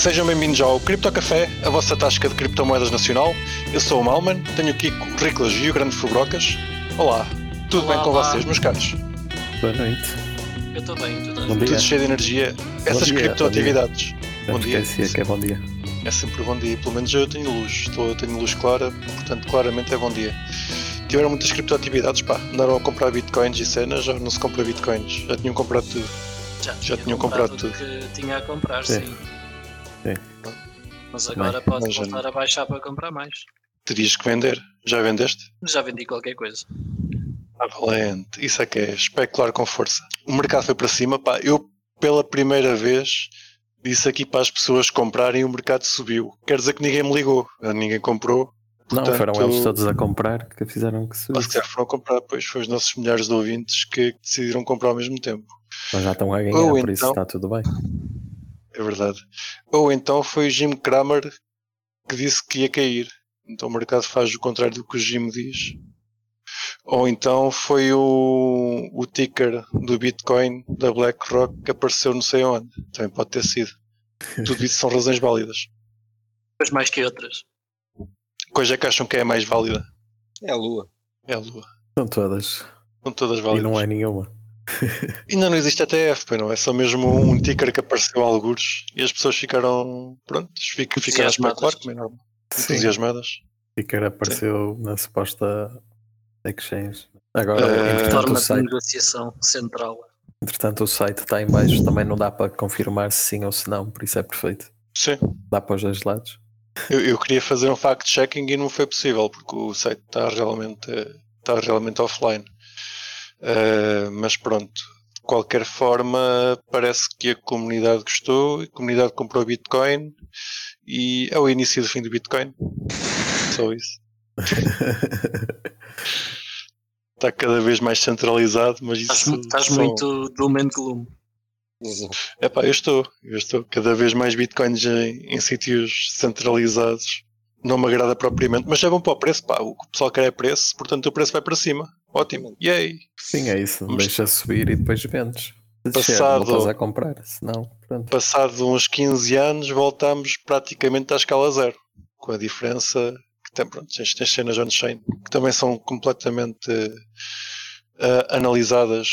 Sejam bem-vindos ao Cripto Café, a vossa tasca de criptomoedas nacional. Eu sou o Malman, tenho aqui o Riclas e o Grande Fubrocas. Olá, tudo Olá, bem com olá. vocês, meus caros? Boa noite. Eu estou bem, tudo Bom bem. dia. Tudo cheio de energia. Essas dia, criptoatividades. Bom dia. esquecia que é bom dia. É sempre bom dia, pelo menos eu tenho luz. Estou, tenho luz clara, portanto, claramente é bom dia. Tiveram muitas criptoatividades, pá. Andaram a comprar bitcoins e cenas, já não se compra bitcoins. Já tinham comprado tudo. Já, Já tinham comprado tudo que tinha a comprar, Sim. sim. Sim. Mas agora Bem, pode mas já voltar a baixar para comprar mais. Terias que vender. Já vendeste? Já vendi qualquer coisa. Ah, valente. Isso é que é especular com força. O mercado foi para cima, pá. Eu, pela primeira vez, disse aqui para as pessoas comprarem e o mercado subiu. Quer dizer que ninguém me ligou. Ninguém comprou. Não, Portanto, foram eles todos a comprar que fizeram que Mas subisse. se calhar foram comprar, pois foi os nossos milhares de ouvintes que decidiram comprar ao mesmo tempo. Mas já estão a ganhar, Ou por isso então- está tudo bem. É verdade. Ou então foi o Jim Cramer que disse que ia cair. Então o mercado faz o contrário do que o Jim diz. Ou então foi o, o ticker do Bitcoin da BlackRock que apareceu não sei onde. Também pode ter sido. Tudo isso são razões válidas. Umas mais que outras. Coisa que acham que é a mais válida. É a lua. É a Lua. São todas. São todas E válidas. não é nenhuma. Ainda não existe ETF, pois não. É só mesmo um ticker que apareceu a algures e as pessoas ficaram, pronto, ficaram, ficaram a especular, Entusiasmadas. como é normal. Sim. Entusiasmadas. Ticker apareceu na suposta exchange. Agora, Eh, entretanto, Forma o de site, negociação central. entretanto, o site está em baixo. Também não dá para confirmar se sim ou se não. Por isso é perfeito. Sim. Dá para os dois lados. Eu, eu queria fazer um fact-checking e não foi possível, porque o site está realmente, está realmente offline. Eh, mas pronto, de qualquer forma, parece que a comunidade gostou, a comunidade comprou Bitcoin e é o início do fim do Bitcoin. Só isso. Está cada vez mais centralizado, mas isso Estás, estás são- muito doom and gloom. Epá, eu estou, eu estou cada vez mais bitcoins em, em sítios centralizados. Não me agrada propriamente, mas é bom para o preço, pá. O pessoal quer é preço, portanto o preço vai para cima. Ótimo, yay! Sim, é isso. Vamos- Deixa subir e depois vendes. Passado- a comprar. Se não, pronto. Passado uns 15 anos, voltamos praticamente à escala zero, com a diferença que tem, pronto, tens, tens cenas on-chain que também são completamente eh, analisadas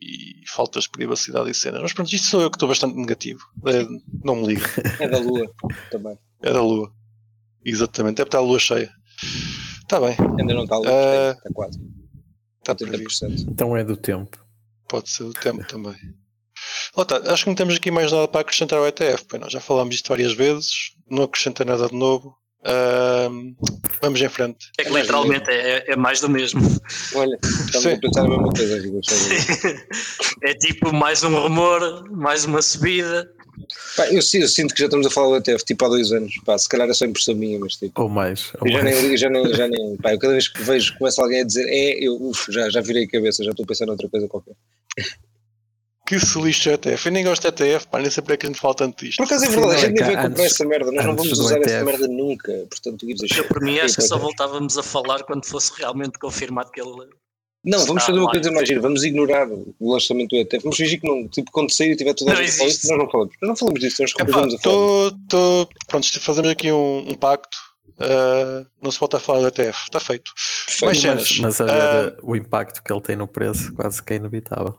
e faltas de privacidade e cenas. Mas pronto, isto sou eu que estou bastante negativo. Eh, não me ligo. É da lua também. É da lua. Exatamente, deve estar a lua cheia. Está bem, Ainda não está a lua, Eh, está quase. Está previsto. 80%. Então é do tempo. Pode ser o tempo também. Está, acho que não temos aqui mais nada para acrescentar ao ETF. Pois não, já falámos disto várias vezes, não acrescenta nada de novo. Ahm, vamos em frente. É que É do literalmente é, é mais do mesmo. Olha, estamos a pensar a mesma coisa. É tipo mais um rumor, mais uma subida. Pá, eu, eu sinto que já estamos a falar do ETF tipo há dois anos. Pá, se calhar é só impressão minha, mas tipo. Ou mais. Ou Eu já mais. nem, já nem, já nem pá, eu cada vez que vejo, começa alguém a dizer é, eu uf, já, já virei a cabeça, já estou a pensar noutra coisa qualquer. Que se lixe o ETF. Eu nem gosto de ETF, pá, nem sei para é que a gente fala tanto disto. Por acaso é verdade, não, a gente é nem vai comprar essa merda, nós não vamos usar essa merda nunca. Portanto, a Eu por mim acho que só voltávamos a falar quando fosse realmente confirmado que ele. Não, vamos fazer uma coisa mais gira, vamos ignorar o lançamento do ETF, vamos fingir que não, tipo, quando sair e tiver tudo a Não gente falar isto, nós não falamos. Nós não falamos disso, nós Epá, continuamos a falar. tô, pronto, fazemos aqui um, um pacto. ah, não se volta a falar do ETF. Está feito. Cenas. mas, mas a ver Ah, o impacto que ele tem no preço quase que é inevitável.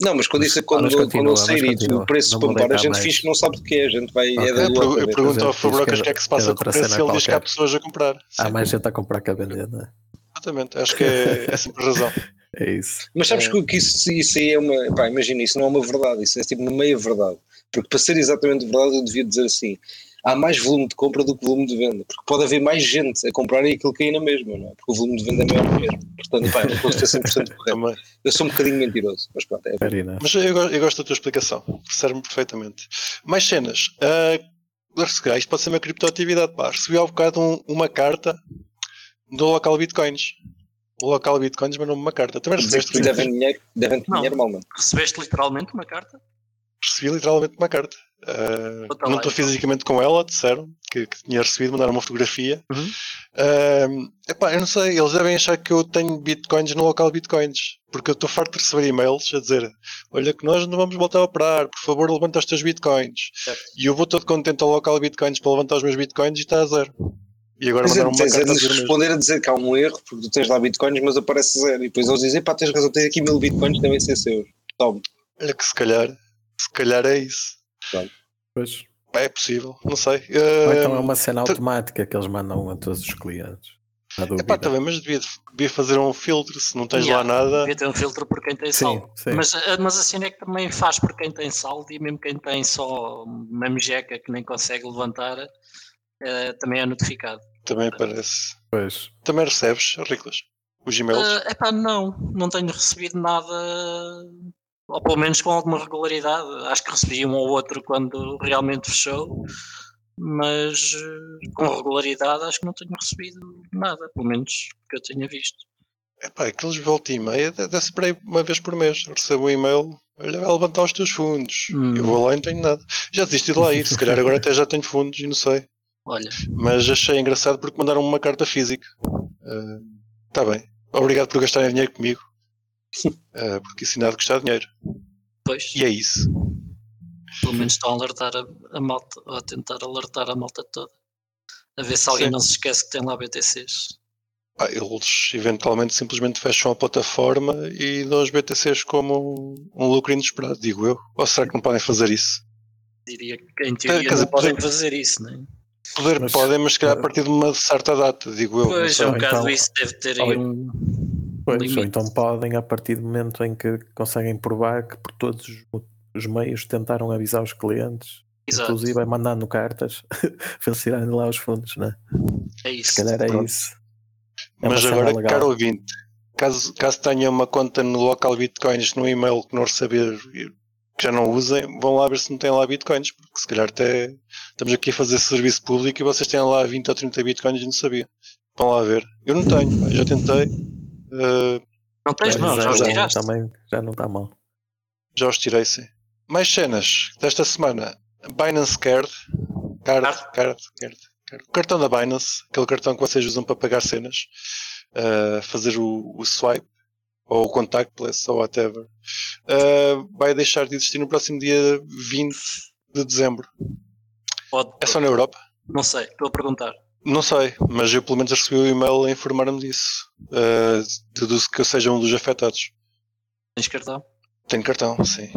Não, mas quando isso quando, mas quando continua, ele sair mas e o preço pambar, a gente mais. finge que não sabe do que é, a gente vai Ok. é da eu, lua. eu pergunto ao Fabrocas o que é que se passa com o preço cena e ele diz que há pessoas a comprar. Há Sim, mais gente a comprar que a vender, não é? Exatamente, acho que é, é sempre razão. É isso. Mas sabes É. que- isso, isso aí é uma. Pá, imagina, isso não é uma verdade, isso é tipo uma meia verdade. Porque para ser exatamente verdade, eu devia dizer assim: há mais volume de compra do que volume de venda. Porque pode haver mais gente a comprar e aquilo cair na mesma, não é? Porque o volume de venda é maior na mesma. Portanto, pá, não a ser 100% correto. Eu sou um bocadinho mentiroso, mas pronto, é. Mas eu, eu gosto da tua explicação, serve-me perfeitamente. Mais cenas. Uh, isto pode ser uma criptoatividade. Pá. Recebi há bocado um- uma carta do local Bitcoins. O local Bitcoins mandou-me uma carta. Também recebeste que devem dinheiro, devem Não. dinheiro mal, mano. Recebeste literalmente uma carta? recebi literalmente uma carta. Uh, não estou então. fisicamente com ela, disseram que, que tinha recebido, mandaram uma fotografia. Uhum. Uh, epá, eu não sei, eles devem achar que eu tenho bitcoins no local bitcoins, porque eu estou farto de receber e-mails a dizer: Olha, que nós não vamos voltar a operar, por favor, levanta os teus bitcoins. Certo. E eu vou todo contente ao local bitcoins para levantar os meus bitcoins e está a zero. E agora Mas é, mandaram uma é carta a dizer mesmo. responder a dizer que há um erro, porque tu tens lá bitcoins, mas aparece zero. E depois eles dizem, pá, tens razão, tens aqui mil bitcoins, devem ser seus. Toma. Olha que se calhar, se calhar é isso. Pois. Pá, é possível, não sei. Ou então é Uh, uma cena automática que eles mandam a todos os clientes. Epá, bem, mas devia, devia fazer um filtro, se não tens Yeah, lá nada. Devia ter um filtro por quem tem sim, saldo. sim. Mas, eh, mas a cena é que também faz por quem tem saldo e mesmo quem tem só uma mejeca que nem consegue levantar, eh, também é notificado. Também parece. Pois. Também recebes, Riclas? Os e-mails? É epá, não, não tenho recebido nada, ou pelo menos com alguma regularidade. Acho que recebi um ou outro quando realmente fechou, mas eh, com regularidade acho que não tenho recebido nada, pelo menos que eu tenha visto. Epá, aqueles volta e meia, ser por aí uma vez por mês. Recebo um e-mail, olha, vai levantar os teus fundos. Hum. Eu vou lá e não tenho nada. Já desisti de lá ir, se calhar agora até já tenho fundos e não sei. Olha, Mas achei engraçado porque mandaram uma carta física. Está bem. Obrigado por gastarem dinheiro comigo. Ah, porque ensinado a gastar dinheiro. pois, E é isso. pelo menos estão a alertar a, a malta, ou a tentar alertar a malta toda. A ver se alguém Sim. não se esquece que tem lá BTCs. Pá, eles eventualmente simplesmente fecham a plataforma e dão os BTCs como um lucro inesperado, digo eu. Ou será que não podem fazer isso? Diria que em teoria quer dizer, não podem fazer isso, não é? Poder Mas- podem, mas se calhar a partir de uma certa data, digo eu. Pois, é um bocado então- isso, deve ter aí um. Pois, limite. ou então podem, a partir do momento em que conseguem provar que por todos os, os meios tentaram avisar os clientes, Exato, inclusive mandando cartas de lá os fundos, né? é isso. Se calhar é Pronto. isso. É Mas agora, legal. caro ouvinte, caso, caso tenha uma conta no local Bitcoins no e-mail que não receber, que já não usem, vão lá ver se não têm lá Bitcoins, porque se calhar até estamos aqui a fazer serviço público e vocês têm lá 20 ou 30 Bitcoins e não sabia. Vão lá ver. Eu não tenho, já tentei, eh, Não tens, Já- não, já os já- tiraste. Também já não está mal. já os tirei sim. Mais cenas desta semana. Binance Card, Card, Card? Card, Card, Card. O cartão da Binance, aquele cartão que vocês usam para pagar cenas, eh, fazer o, o swipe ou contactless ou whatever, eh, vai deixar de existir no próximo dia 20 de dezembro. Pode, É só na Europa? não sei, estou a perguntar. Não sei, mas eu pelo menos recebi o e-mail a informar-me disso. Uh, deduzo que eu seja um dos afetados. Tens cartão? Tenho cartão, sim.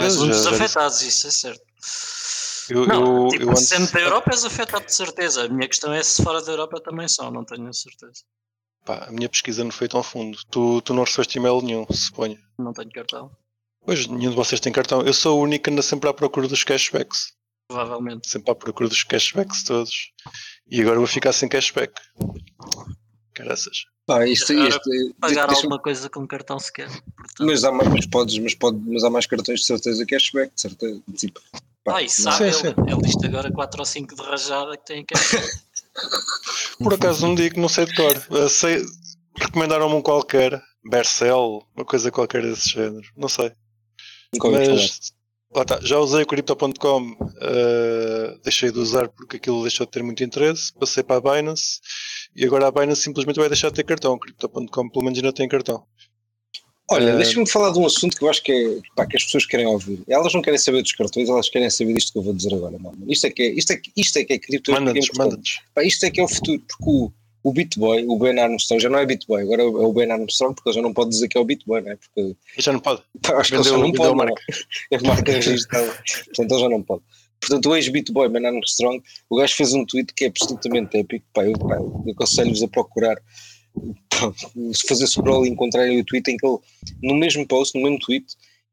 És um dos afetados, isso é certo. Eu, não, eu, tipo, eu antes- sendo da Europa és afetado de certeza. A minha questão é se fora da Europa também são, não tenho a certeza. Pá, a minha pesquisa não foi tão fundo. Tu, tu não recebeste e-mail nenhum, suponho. Não tenho cartão, Pois, nenhum de vocês tem cartão. Eu sou o único que anda sempre à procura dos cashbacks. provavelmente. Sempre à procura dos cashbacks todos. E agora vou ficar sem cashback. Caraças. Pá, isto, Agora, isto, Pagar alguma coisa com cartão sequer. Portanto, mas, há mais, mas, podes, mas, pode, mas há mais cartões de certeza cashback, de certeza. Tipo, pá, ah, e sabe, Sim, ele, sim. ele diz agora 4 ou 5 de rajada que tem cashback. Por acaso não digo, não sei de cor. Sei- Recomendaram-me um qualquer. Bercel, uma coisa qualquer desse género. Não sei. Mas lá está, já usei o Crypto.com, uh, deixei de usar porque aquilo deixou de ter muito interesse, passei para a Binance e agora a Binance simplesmente vai deixar de ter cartão. O Crypto.com pelo menos ainda tem cartão. Olha, Eh, deixa-me falar de um assunto que eu acho que, é, pá, que as pessoas querem ouvir. Elas não querem saber dos cartões, elas querem saber disto que eu vou dizer agora, mano. Isto é que é, isto é, que- isto é, que é cripto. é é Manda-nos, isto é que é o futuro, porque o, o BitBoy, o Ben Armstrong, já não é BitBoy, agora é o Ben Armstrong, porque ele já não pode dizer que é o BitBoy, não é? Porque Já não pode. pá, acho que ele já Vendeu, não vendeu pode, a não é? marca. é marca registrada, portanto ele já não pode. Portanto, o ex-Bitboy Ben Armstrong, o gajo fez um tweet que é absolutamente épico, pá, eu, pá, eu aconselho-vos a procurar, se fazer scroll e encontrarem o tweet em que ele, no mesmo post, no mesmo tweet,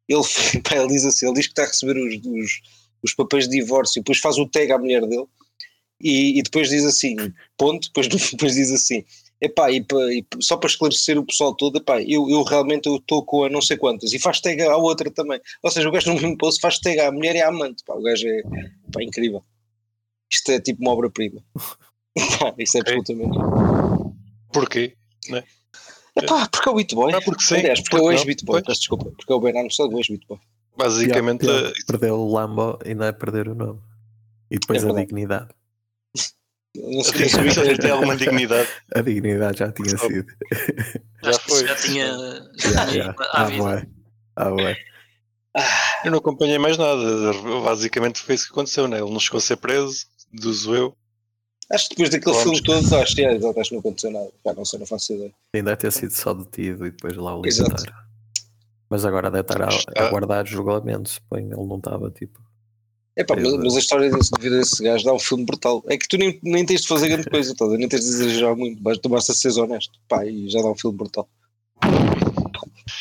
ele, pá, ele diz assim, ele diz que está a receber os, os, os papéis de divórcio, depois faz o tag à mulher dele, e, e depois diz assim, ponto, depois, depois diz assim, epá, e, e só para esclarecer o pessoal todo, epá, eu, eu realmente estou com a não sei quantas, e faz tag à outra também, ou seja, o gajo no mesmo post faz tag à mulher e à amante, pá, o gajo é pá, incrível. Isto é tipo uma obra-prima. Isto é absolutamente. Porquê? Epá, porque é o Bitboy. Ah, porque sim, Aliás, porque é porque o não, ex-Bitboy, peço desculpa, porque é o Ben Armstrong, o ex-Bitboy. Basicamente, Pior- pior que perder o Lambo e não é perder o nome. E depois É a verdade. dignidade. Não sei, que ele tem alguma dignidade. A dignidade já tinha Só- sido. Já foi. já tinha. Já, já. Ah, bué. Ah, bué. Eu não acompanhei mais nada. Basicamente foi isso que aconteceu, né? Ele não chegou a ser preso, deduzo eu. Acho que depois daquele Vamos. filme todo, acho que é, exato, acho que não aconteceu nada. Já não sei, não faço ideia. Sim, deve ter sido só detido e depois lá o Exato. libertaram. Mas agora deve estar a, a guardar julgamento, suponho. Ele não estava tipo. Epá, mas, Exato. mas a história desse, de vida desse gajo dá um filme brutal. É que tu nem, nem tens de fazer grande coisa, tá? nem tens de exagerar muito, basta, basta seres honesto. Pá, e já dá um filme brutal.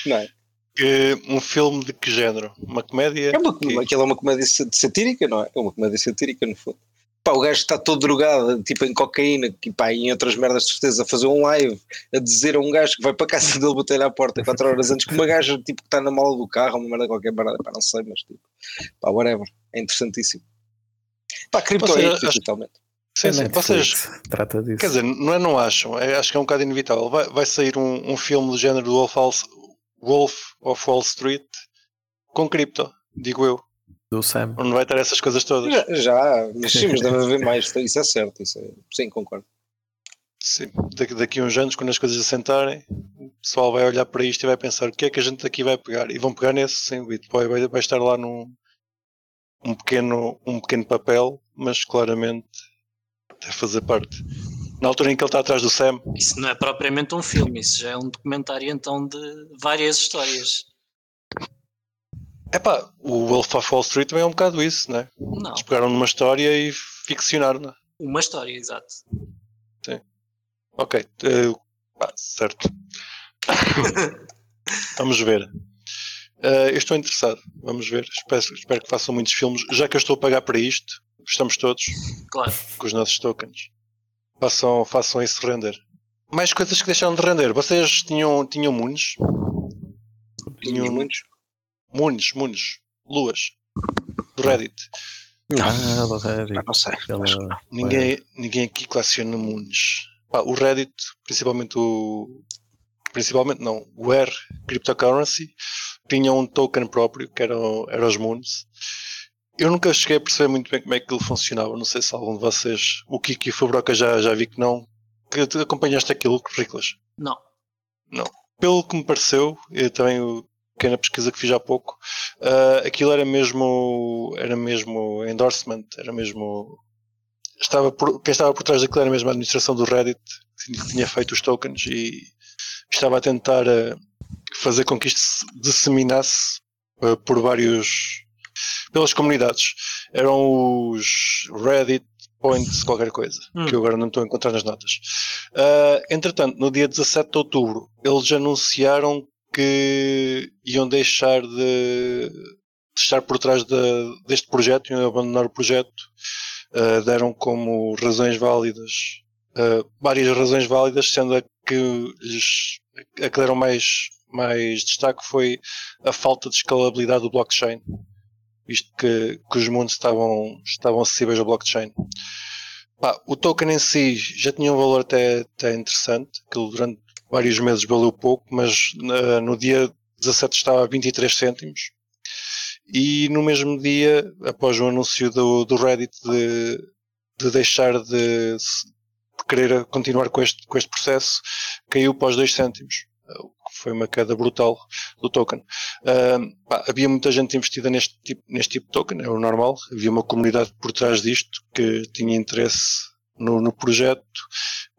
Não é? Um filme de que género? Uma comédia? É uma, Que- aquilo é uma comédia sa- satírica, não é? É uma comédia satírica, no fundo. Pá, o gajo está todo drogado, tipo em cocaína, e pá, em outras merdas de certeza, a fazer um live, a dizer a um gajo que vai para a casa dele bater à porta 4 horas antes que uma gaja tipo, que está na mala do carro, uma merda qualquer merda, pá, não sei, mas tipo, pá, whatever. É interessantíssimo. Pá, cripto é totalmente. Sim, sim. Vocês, Trata disso. quer dizer, não é não acham, é, acho que é um bocado inevitável. Vai, vai sair um, um filme do género do Wolf, Wolf of Wall Street com cripto, digo eu. Do Sam. Não vai ter essas coisas todas. Já, já, mas sim, mas deve haver mais, isso é certo, isso é, sim, concordo. Sim, daqui, daqui a uns anos, quando as coisas assentarem, o pessoal vai olhar para isto e vai pensar o que é que a gente daqui vai pegar. E vão pegar nesse, sim, o Bitcoin vai, vai estar lá num um pequeno, um pequeno papel, mas claramente deve fazer parte. Na altura em que ele está atrás do Sam, Isso não é propriamente um filme, isso já é um documentário então de várias histórias. Epá, o Wolf of Wall Street também é um bocado isso, né? Não, Eles pegaram numa história e ficcionaram-na. uma história, exato. Ok, eh, pá, certo. Vamos ver. Eh, eu estou interessado. Vamos ver. Espero, espero que façam muitos filmes. Já que eu estou a pagar para isto, estamos todos Claro. com os nossos tokens. Façam, façam isso render. Mais coisas que deixaram de render. Vocês tinham, tinham moons? Tinha muitos. Moons, moons. Luas. Do Reddit. Ah, do Reddit. Ah, não sei. Aquela- Ninguém, ninguém aqui coleciona moons. Pá, o Reddit, principalmente o. Principalmente não, o R Cryptocurrency tinha um token próprio que era, era os Moons. Eu nunca cheguei a perceber muito bem como é que ele funcionava. Não sei se algum de vocês, o Kiki e o Fabroca já, já vi que não. Que acompanhaste aquilo, Riclas. Não. Pelo que me pareceu, eu também pequena pesquisa que fiz há pouco, ah, aquilo era mesmo era mesmo endorsement, era mesmo estava por, quem estava por trás daquilo era mesmo a administração do Reddit que tinha feito os tokens e estava a tentar ah, fazer com que isto se disseminasse ah, por vários pelas comunidades eram os Reddit Points qualquer coisa Hum. que eu agora não estou a encontrar nas notas Uh, entretanto, no dia 17 de outubro, eles anunciaram que iam deixar de, de estar por trás de- deste projeto, iam abandonar o projeto. Uh, deram como razões válidas, uh, várias razões válidas, sendo a que, lhes, a que deram mais, mais destaque foi a falta de escalabilidade do blockchain, visto que, que os mundos estavam, estavam acessíveis ao blockchain. O token em si já tinha um valor até, até interessante, que durante vários meses valeu pouco, mas na- no dia 17 estava a 23 cêntimos. E no mesmo dia, após o anúncio do, do Reddit de, de deixar de, de querer continuar com este, com este processo, caiu para os 2 cêntimos. Foi uma queda brutal do token. Ahm, pá, havia muita gente investida neste tipo, neste tipo de token, é o normal. Havia uma comunidade por trás disto que tinha interesse no, no projeto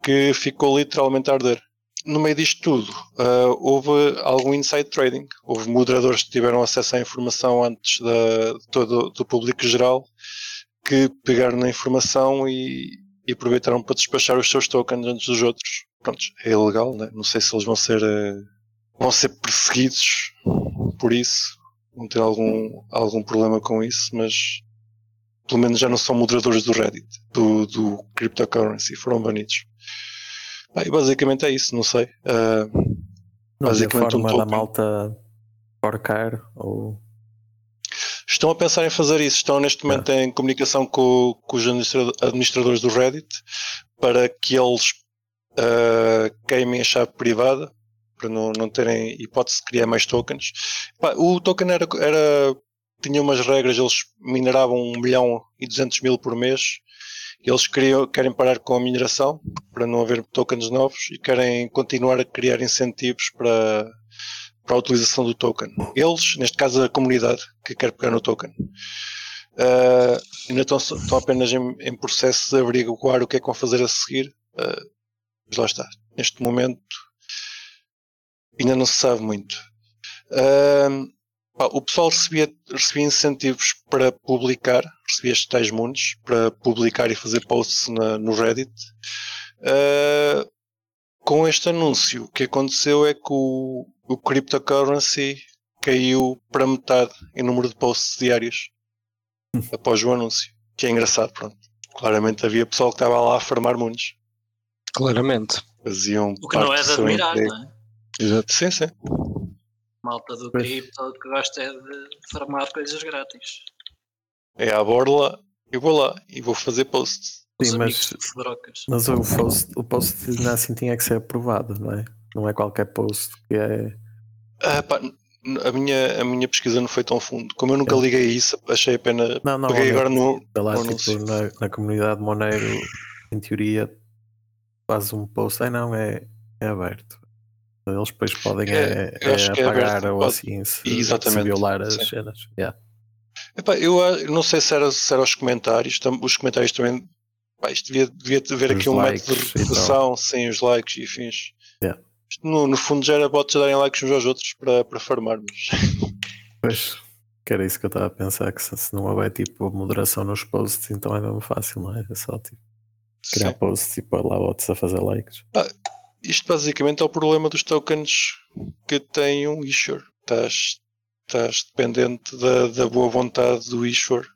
que ficou literalmente a arder. No meio disto tudo, ah, houve algum inside trading. Houve moderadores que tiveram acesso à informação antes da, todo, do público geral que pegaram na informação e, e aproveitaram para despachar os seus tokens antes dos outros. Pronto, é ilegal, né? não sei se eles vão ser, eh, vão ser perseguidos por isso, vão ter algum, algum problema com isso, mas pelo menos já não são moderadores do Reddit, do, do cryptocurrency, foram banidos. Ah, basicamente é isso, não sei. Ah, Não basicamente um forma da malta forcar ou estão a pensar em fazer isso, estão neste momento em comunicação com, com os administra- administradores do Reddit para que eles ah, queimem a chave privada para não, não terem hipótese de criar mais tokens. Pá, o token era, era tinha umas regras, eles mineravam 1 milhão e 200 mil por mês. Eles queriam, querem parar com a mineração para não haver tokens novos e querem continuar a criar incentivos para, para a utilização do token. Eles, neste caso a comunidade, que quer pegar no token. Uh, ainda estão, estão apenas em, em, processo de averiguar o que é que vão fazer a seguir. Uh, mas lá está. Neste momento ainda não se sabe muito. Uh, o pessoal recebia, recebia incentivos para publicar, recebia estes tais mundos para publicar e fazer posts na, no Reddit. com este anúncio, o que aconteceu é que o, o cryptocurrency caiu para metade em número de posts diários após o anúncio. Que é engraçado, pronto. Claramente havia pessoal que estava lá a farmar mundos. Claramente. Faziam o que não é de admirar, não é? Exato. Sim, sim. Malta do cripto que gosta é de farmar coisas grátis. É à borla, eu vou lá e vou fazer posts. Sim, mas, mas o post, o post assim tinha que ser aprovado, não é? Não é qualquer post que é. Ah, pá, a minha, a minha pesquisa não foi tão fundo. Como eu nunca liguei isso, achei a pena. Não, não, peguei agora no. Lá, tipo, na, na, comunidade Monero, em teoria, faz um post. Ai não, é, é aberto. Eles depois podem é, é, é apagar ou assim se, se, violar as Sim. cenas. Yeah. Epá, eu, eu não sei se era, se era os comentários, os comentários também. Pá, isto devia, devia haver aqui um método de redução sem os likes e fins. Yeah. No, no fundo já era bots darem likes uns aos outros para, para farmarmos. Pois, que era isso que eu estava a pensar, que se, se não houver tipo moderação nos posts, então é mesmo fácil, não é? É só tipo criar Sim. posts e pôr lá bots a fazer likes. Ah, isto basicamente é o problema dos tokens que tem um issuer. Estás, estás dependente da, da boa vontade do issuer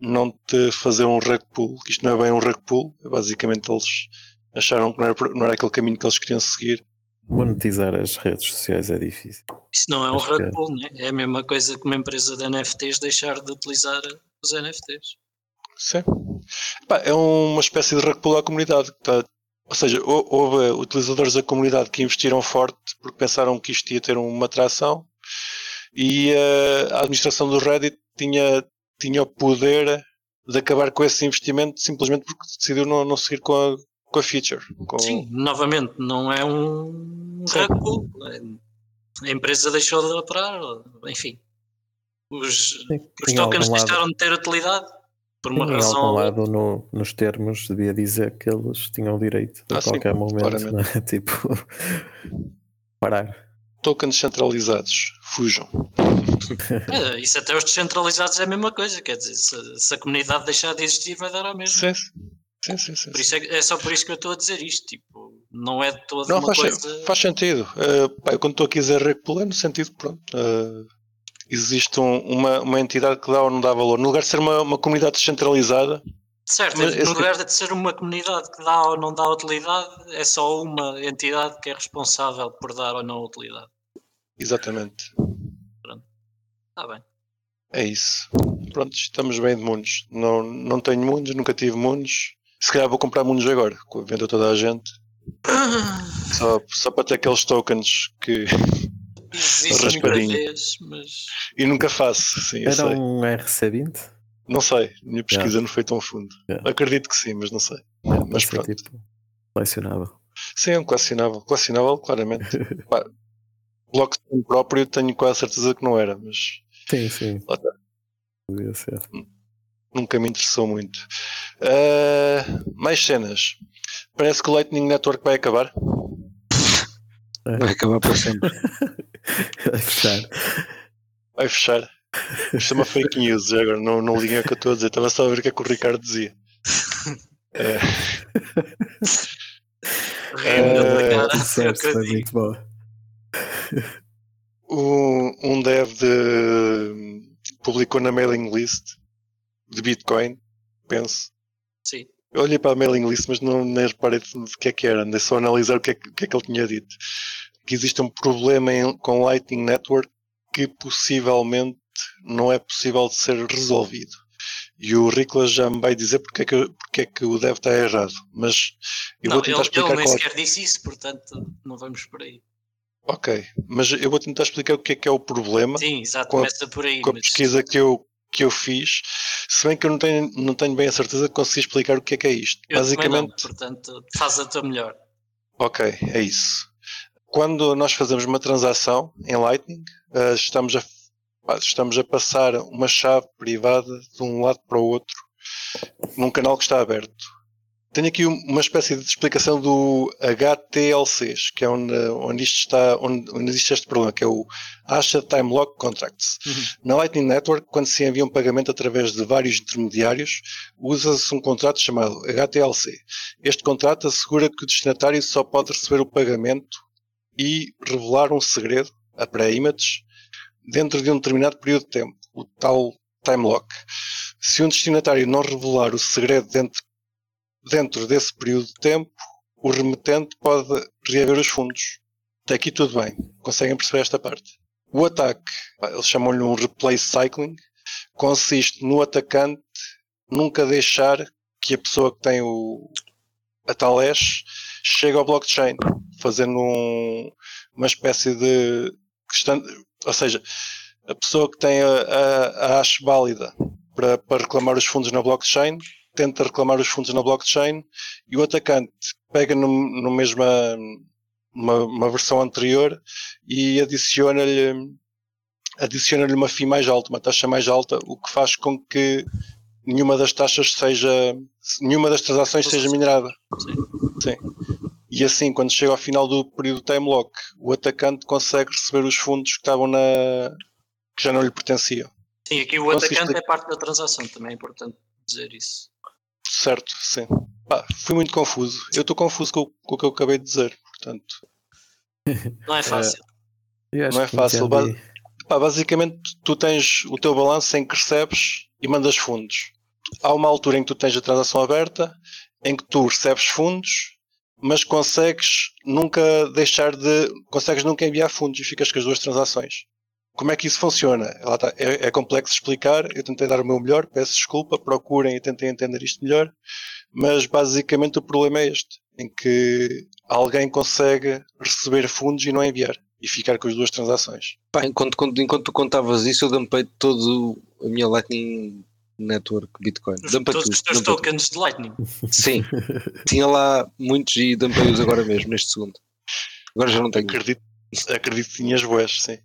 não te fazer um rug pull. Isto não é bem um rug pull, basicamente eles acharam que não era, não era aquele caminho que eles queriam seguir Monetizar as redes sociais é difícil. Isso não é um rug é. pull, né? é a mesma coisa que uma empresa de NFTs deixar de utilizar os NFTs. Sim. é uma espécie de rug pull à comunidade. Tá, ou seja, houve utilizadores da comunidade que investiram forte porque pensaram que isto ia ter uma atração e uh, a administração do Reddit tinha, tinha o poder de acabar com esse investimento simplesmente porque decidiu não, não seguir com a, com a feature. Com... Sim, novamente, não é um rug A empresa deixou de operar, enfim. Os, os tokens deixaram de ter utilidade por uma Sim, razão. Em algum lado no, nos termos devia dizer que eles tinham direito a ah, qualquer sim, momento, né? tipo, parar. Tokens centralizados, fujam. É, isso até os descentralizados é a mesma coisa, quer dizer, se, se, a comunidade deixar de existir vai dar ao mesmo. Sim. Sim, sim, sim. Por isso é, é, só por isso que eu estou a dizer isto. Tipo, não é de toda não, uma faz, coisa. Faz sentido. Uh, pá, quando estou aqui a dizer regular, no sentido pronto, uh, existe um, uma, uma entidade que dá ou não dá valor. No lugar de ser uma, uma comunidade descentralizada. Certo, mas, no lugar de ser uma comunidade que dá ou não dá utilidade, é só uma entidade que é responsável por dar ou não utilidade. Exatamente. Pronto. Está bem. É isso. Pronto, estamos bem de mundos. Não, não tenho mundos, nunca tive mundos. Se calhar vou comprar mundos agora, vendo toda a gente. Só, só para ter aqueles tokens que. Existem vez, mas. E nunca faço, sim. Era um RC20? Não sei, minha pesquisa yeah. não foi tão fundo. Yeah. Acredito que sim, mas não sei. Yeah, mas pronto. Tipo, colecionável. Sim, é um colecionável. Colecionável, claramente. Blockchain próprio tenho quase certeza que não era, mas. Sim, sim. Lá está. Devia ser. Nunca me interessou muito. Uh, mais cenas. Parece que o Lightning Network vai acabar. Vai acabar para sempre. vai fechar. Vai fechar. Isto é uma fake news agora, não, não liguem o que eu estou a dizer, estava só a ver o que é que o Ricardo dizia. É. Um, um dev de, publicou na mailing list de Bitcoin, penso. Sim. Eu olhei para a mailing list, mas não nem reparei de que é que era, andei só a analisar o que é que, que, é que ele tinha dito. Que existe um problema em, com Lightning Network que possivelmente não é possível de ser resolvido. E o Riclas já me vai dizer porque é que, porque é que o dev está errado. Mas eu não, vou tentar ele, explicar ele nem qual é sequer disse isso, portanto não vamos por aí. Ok, mas eu vou tentar explicar o que é que é o problema. Sim, exato, começa por aí. Com a mas... pesquisa que eu, que eu fiz, se bem que eu não tenho, não tenho bem a certeza de conseguir explicar o que é que é isto. Eu Basicamente. Não, portanto, faz a tua melhor. Ok, é isso. Quando nós fazemos uma transação em Lightning, uh, estamos, a, estamos a passar uma chave privada de um lado para o outro num canal que está aberto. Tenho aqui uma espécie de explicação do HTLCs, que é onde, onde, isto está, onde, onde existe este problema, que é o Asha Time Lock Contracts. Uhum. Na Lightning Network, quando se envia um pagamento através de vários intermediários, usa-se um contrato chamado HTLC. Este contrato assegura que o destinatário só pode receber o pagamento e revelar um segredo, a pré-image, dentro de um determinado período de tempo, o tal time lock. Se um destinatário não revelar o segredo dentro dentro desse período de tempo, o remetente pode reaver os fundos. Até aqui tudo bem. Conseguem perceber esta parte? O ataque, eles chamam-lhe um replay cycling, consiste no atacante nunca deixar que a pessoa que tem o, a tal hash chegue ao blockchain, fazendo um, uma espécie de. Ou seja, a pessoa que tem a, a, a hash válida para, para reclamar os fundos na blockchain tenta reclamar os fundos na blockchain e o atacante pega no, no mesma uma, uma, versão anterior e adiciona-lhe adiciona-lhe uma FII mais alta, uma taxa mais alta, o que faz com que nenhuma das taxas seja nenhuma das transações seja minerada. Sim. Sim. E assim, quando chega ao final do período time lock, o atacante consegue receber os fundos que estavam na que já não lhe pertenciam. Sim, aqui o atacante é parte da transação, também é importante dizer isso. Certo, sim. Pá, fui muito confuso. Eu estou confuso com, com, o que eu acabei de dizer, portanto. Não é fácil. É, não é fácil. Pá, basicamente, tu tens o teu balanço em que recebes e mandas fundos. Há uma altura em que tu tens a transação aberta, em que tu recebes fundos, mas consegues nunca deixar de. consegues nunca enviar fundos e ficas com as duas transações. Como é que isso funciona? É, é, complexo explicar, eu tentei dar o meu melhor, peço desculpa, procurem e tentem entender isto melhor, mas basicamente o problema é este, em que alguém consegue receber fundos e não enviar, e ficar com as duas transações. Pá, enquanto, enquanto tu contavas isso, eu dampei todo a minha Lightning Network Bitcoin. Dampei todos os teus tokens de Lightning. Sim, tinha lá muitos e dampei-os agora mesmo, neste segundo. Agora já não tenho. Acredito, acredito que tinhas boas, sim.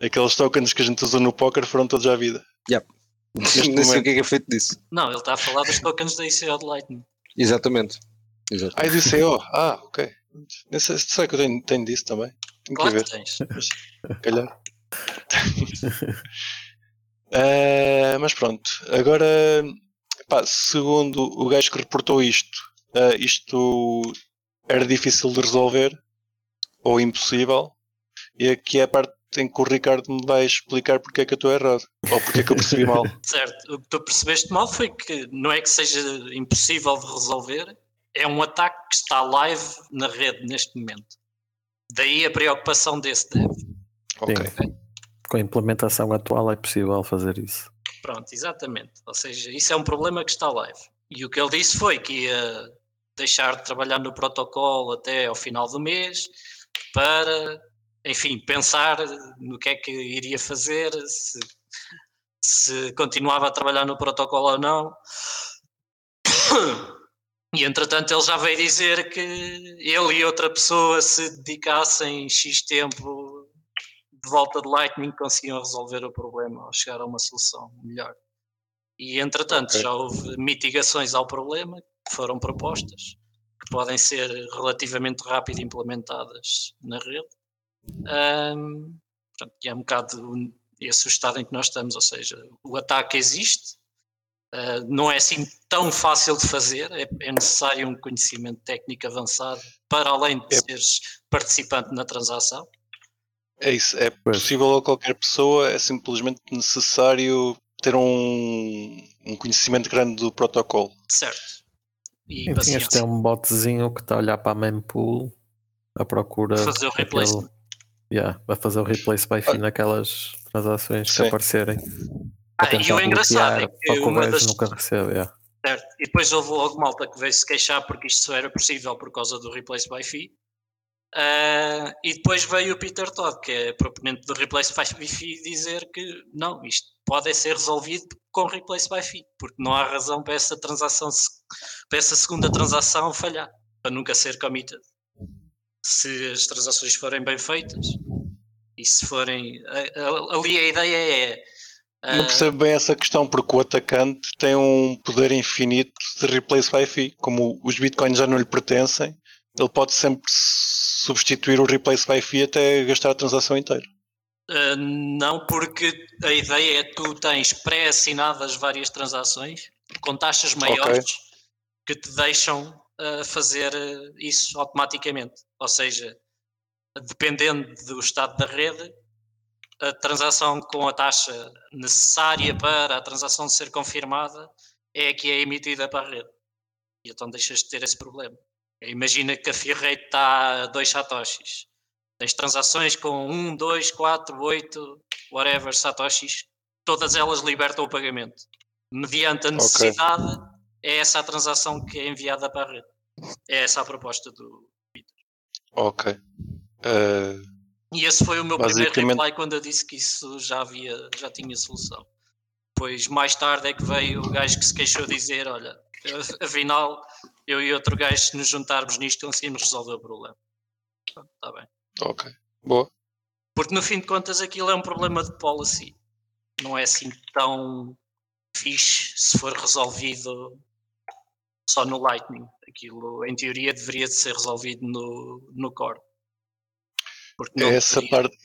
Aqueles tokens que a gente usou no poker foram todos à vida. Yep. Nem sei o que é, que é feito disso. Não, ele está a falar dos tokens da ICO de Lightning. Exatamente. Exatamente. Ah, é de ICO? Ah, ok. Nem sei, será que eu tenho, tenho disso também? Tenho claro que ver. Que tens. Mas, calhar. uh, mas pronto, agora, pá, segundo o gajo que reportou isto, uh, isto era difícil de resolver ou impossível. E aqui é a parte em que o Ricardo me vai explicar porque é que eu estou errado ou porque é que eu percebi mal. certo, o que tu percebeste mal foi que não é que seja impossível de resolver, é um ataque que está live na rede neste momento. Daí a preocupação desse dev. Ok. Com a implementação atual é possível fazer isso. Pronto, exatamente. Ou seja, isso é um problema que está live. E o que ele disse foi que ia deixar de trabalhar no protocolo até ao final do mês para enfim, pensar no que é que iria fazer, se, se continuava a trabalhar no protocolo ou não. E entretanto ele já veio dizer que ele e outra pessoa se dedicassem X tempo de volta de Lightning conseguiam resolver o problema ou chegar a uma solução melhor. E entretanto okay. já houve mitigações ao problema que foram propostas, que podem ser relativamente rápido implementadas na rede um, e é um bocado esse o estado em que nós estamos, ou seja, o ataque existe, uh, não é assim tão fácil de fazer, é, é, necessário um conhecimento técnico avançado para além de é, seres participante na transação. É isso, é possível a qualquer pessoa, é simplesmente necessário ter um, um conhecimento grande do protocolo. Certo. E Enfim, este é um botzinho que está a olhar para a mempool à procura. Fazer o replacement. Yeah, vai fazer o replace by fee naquelas transações Sim. que aparecerem. Ah, e o engraçado é que uma das... nunca recebe, yeah. certo. E depois houve logo malta que veio se queixar porque isto só era possível por causa do replace by fee. Uh, e depois veio o Peter Todd, que é proponente do Replace by Wi-Fi, dizer que não, isto pode ser resolvido com Replace by Fi, porque não há razão para essa transação, para essa segunda transação falhar, para nunca ser committed. Se as transações forem bem feitas e se forem. Ali a ideia é. Não percebo bem essa questão, porque o atacante tem um poder infinito de replace by fee. Como os bitcoins já não lhe pertencem, ele pode sempre substituir o replace by fee até gastar a transação inteira. Uh, não, porque a ideia é que tu tens pré-assinadas várias transações com taxas maiores okay. que te deixam uh, fazer isso automaticamente. Ou seja, dependendo do estado da rede, a transação com a taxa necessária para a transação ser confirmada é a que é emitida para a rede. E então deixas de ter esse problema. Imagina que a fee rate está a 2 satoshis. Tens transações com 1, 2, 4, 8, whatever, satoshis. Todas elas libertam o pagamento. Mediante a necessidade, okay. é essa a transação que é enviada para a rede. É essa a proposta do Peter. Ok. Uh, e esse foi o meu basicamente... primeiro reply quando eu disse que isso já havia, já tinha solução. Pois mais tarde é que veio o gajo que se queixou dizer, olha, afinal eu e outro gajo se nos juntarmos nisto conseguimos resolver o problema. Está bem. Ok, boa. Porque no fim de contas aquilo é um problema de policy. Não é assim tão fixe se for resolvido só no Lightning. Aquilo, em teoria, deveria de ser resolvido no, no Core. Essa parte.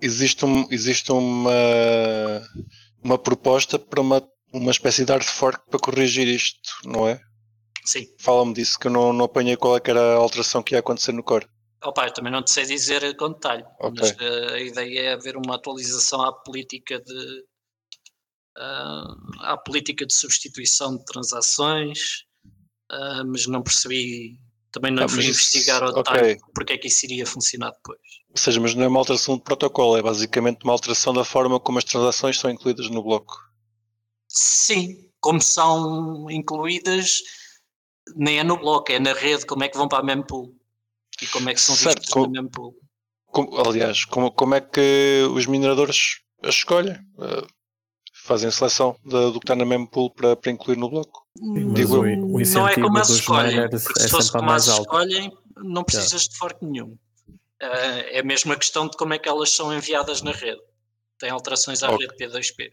Existe, um, existe uma, uma proposta para uma, uma espécie de hard fork para corrigir isto, não é? Sim. Fala-me disso que eu não, não apanhei qual é era a alteração que ia acontecer no core. Opa, eu também não te sei dizer com detalhe, okay. mas uh, a ideia é haver uma atualização à política de uh, à política de substituição de transações, uh, mas não percebi, também não ah, fui investigar ao detalhe okay. porque é que isso iria funcionar depois. Ou seja, mas não é uma alteração de protocolo, é basicamente uma alteração da forma como as transações são incluídas no bloco. Sim, como são incluídas, nem é no bloco, é na rede, como é que vão para a mempool e como é que são certo, vistos como, na mempool. Como, aliás, como, como é que os mineradores as escolhem? Uh, fazem seleção do que está na mempool para, para incluir no bloco. Digo, o, o não é como as escolhem, porque é se fosse como as escolhem, não precisas yeah. de fork nenhum. Uh, é mesmo a questão de como é que elas são enviadas na rede. Tem alterações à okay. rede P2P.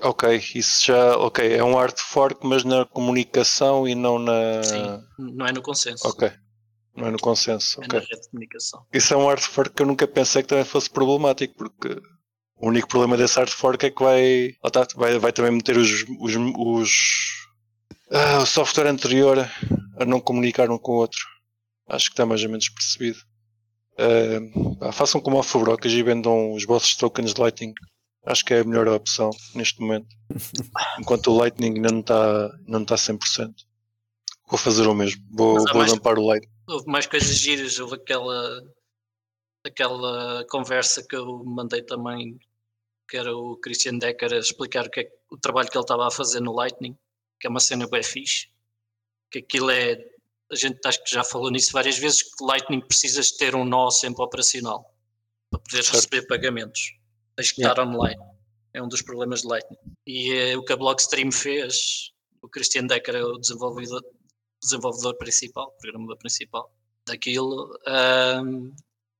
Ok, isso já ok, é um hard fork, mas na comunicação e não na. Sim, não é no consenso. Ok. Não é no consenso. É okay. na rede de comunicação. Isso é um hard fork que eu nunca pensei que também fosse problemático, porque o único problema desse hard fork é que vai. Oh, tá, vai, vai também meter os, os, os ah, o software anterior a não comunicar um com o outro. Acho que está mais ou menos percebido. Uh, façam como a Fubrocas e vendam os vossos tokens de Lightning. Acho que é a melhor opção neste momento. Enquanto o Lightning ainda não está, não está 100%. Vou fazer o mesmo. Vou, vou mais, dampar o Lightning. Houve mais coisas giras. Houve aquela, aquela conversa que eu mandei também, que era o Christian Decker a explicar o, que é, o trabalho que ele estava a fazer no Lightning, que é uma cena bem fixe. Que aquilo é a gente acho que já falou nisso várias vezes, que Lightning precisas de ter um nó sempre operacional para poder certo. receber pagamentos. Tens que yeah. estar online. É um dos problemas de Lightning. E é, o que a Blockstream fez, o Christian Decker é o desenvolvedor, desenvolvedor principal, programador principal daquilo, um,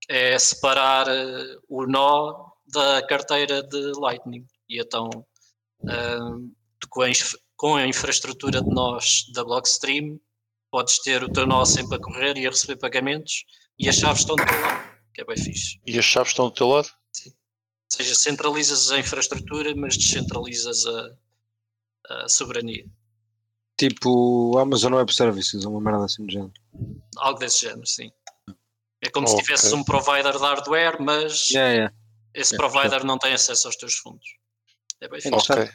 é separar uh, o nó da carteira de Lightning. E então, um, com, a com a infraestrutura de nós da Blockstream, podes ter o teu nó sempre a correr e a receber pagamentos e as chaves estão do teu lado, que é bem fixe. E as chaves estão do teu lado? Seja, centralizas a infraestrutura, mas descentralizas a, a soberania. Tipo Amazon Web Services, uma merda assim de género. Algo desse género, sim. É como okay. se tivesses um provider de hardware, mas yeah, yeah. esse yeah, provider não tem acesso aos teus fundos. É bem fixe. Ok.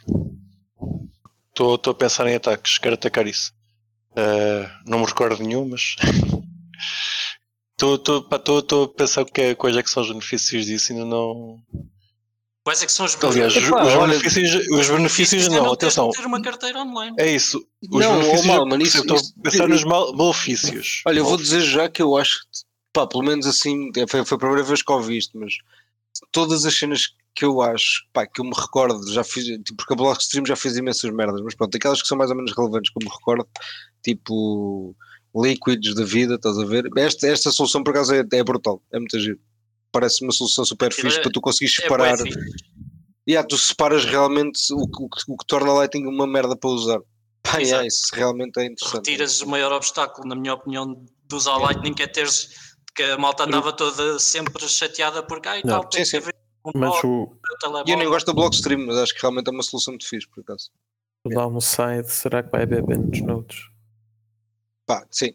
Estou a pensar em ataques, quero atacar isso. Uh, não me recordo nenhum, mas estou a pensar que é, quais é que são os benefícios disso, ainda não. Quais é que são os benefícios? Aliás, Epá, os, olha, benefícios, os benefícios não, atenção. Ter uma carteira online. É isso. Os não, benefícios, mal, mas isso, estou a pensar isso, nos malefícios. Olha, eu vou dizer já que eu acho Pá, pelo menos assim, é, foi, foi a primeira vez que ouvi isto, mas todas as cenas que eu acho, pá, que eu me recordo, já fiz, tipo, porque a Blockstream já fez imensas merdas, mas pronto, aquelas que são mais ou menos relevantes que eu me recordo, tipo líquidos da vida, estás a ver? Esta, esta solução por acaso é, é brutal, é muito giro. Parece uma solução super fixe é, para tu conseguires separar. É e yeah, tu separas realmente o, o, o, que torna a Lighting uma merda para usar. Pá, yeah, isso realmente é interessante. Retiras o maior obstáculo, na minha opinião, de usar a Lightning, que é teres que a malta andava toda sempre chateada porque ai, tal, tem que um mas o... E eu nem gosto da Blockstream, mas acho que realmente é uma solução muito fixe, por acaso. O downside, será que vai haver menos nodes? Pá, sim,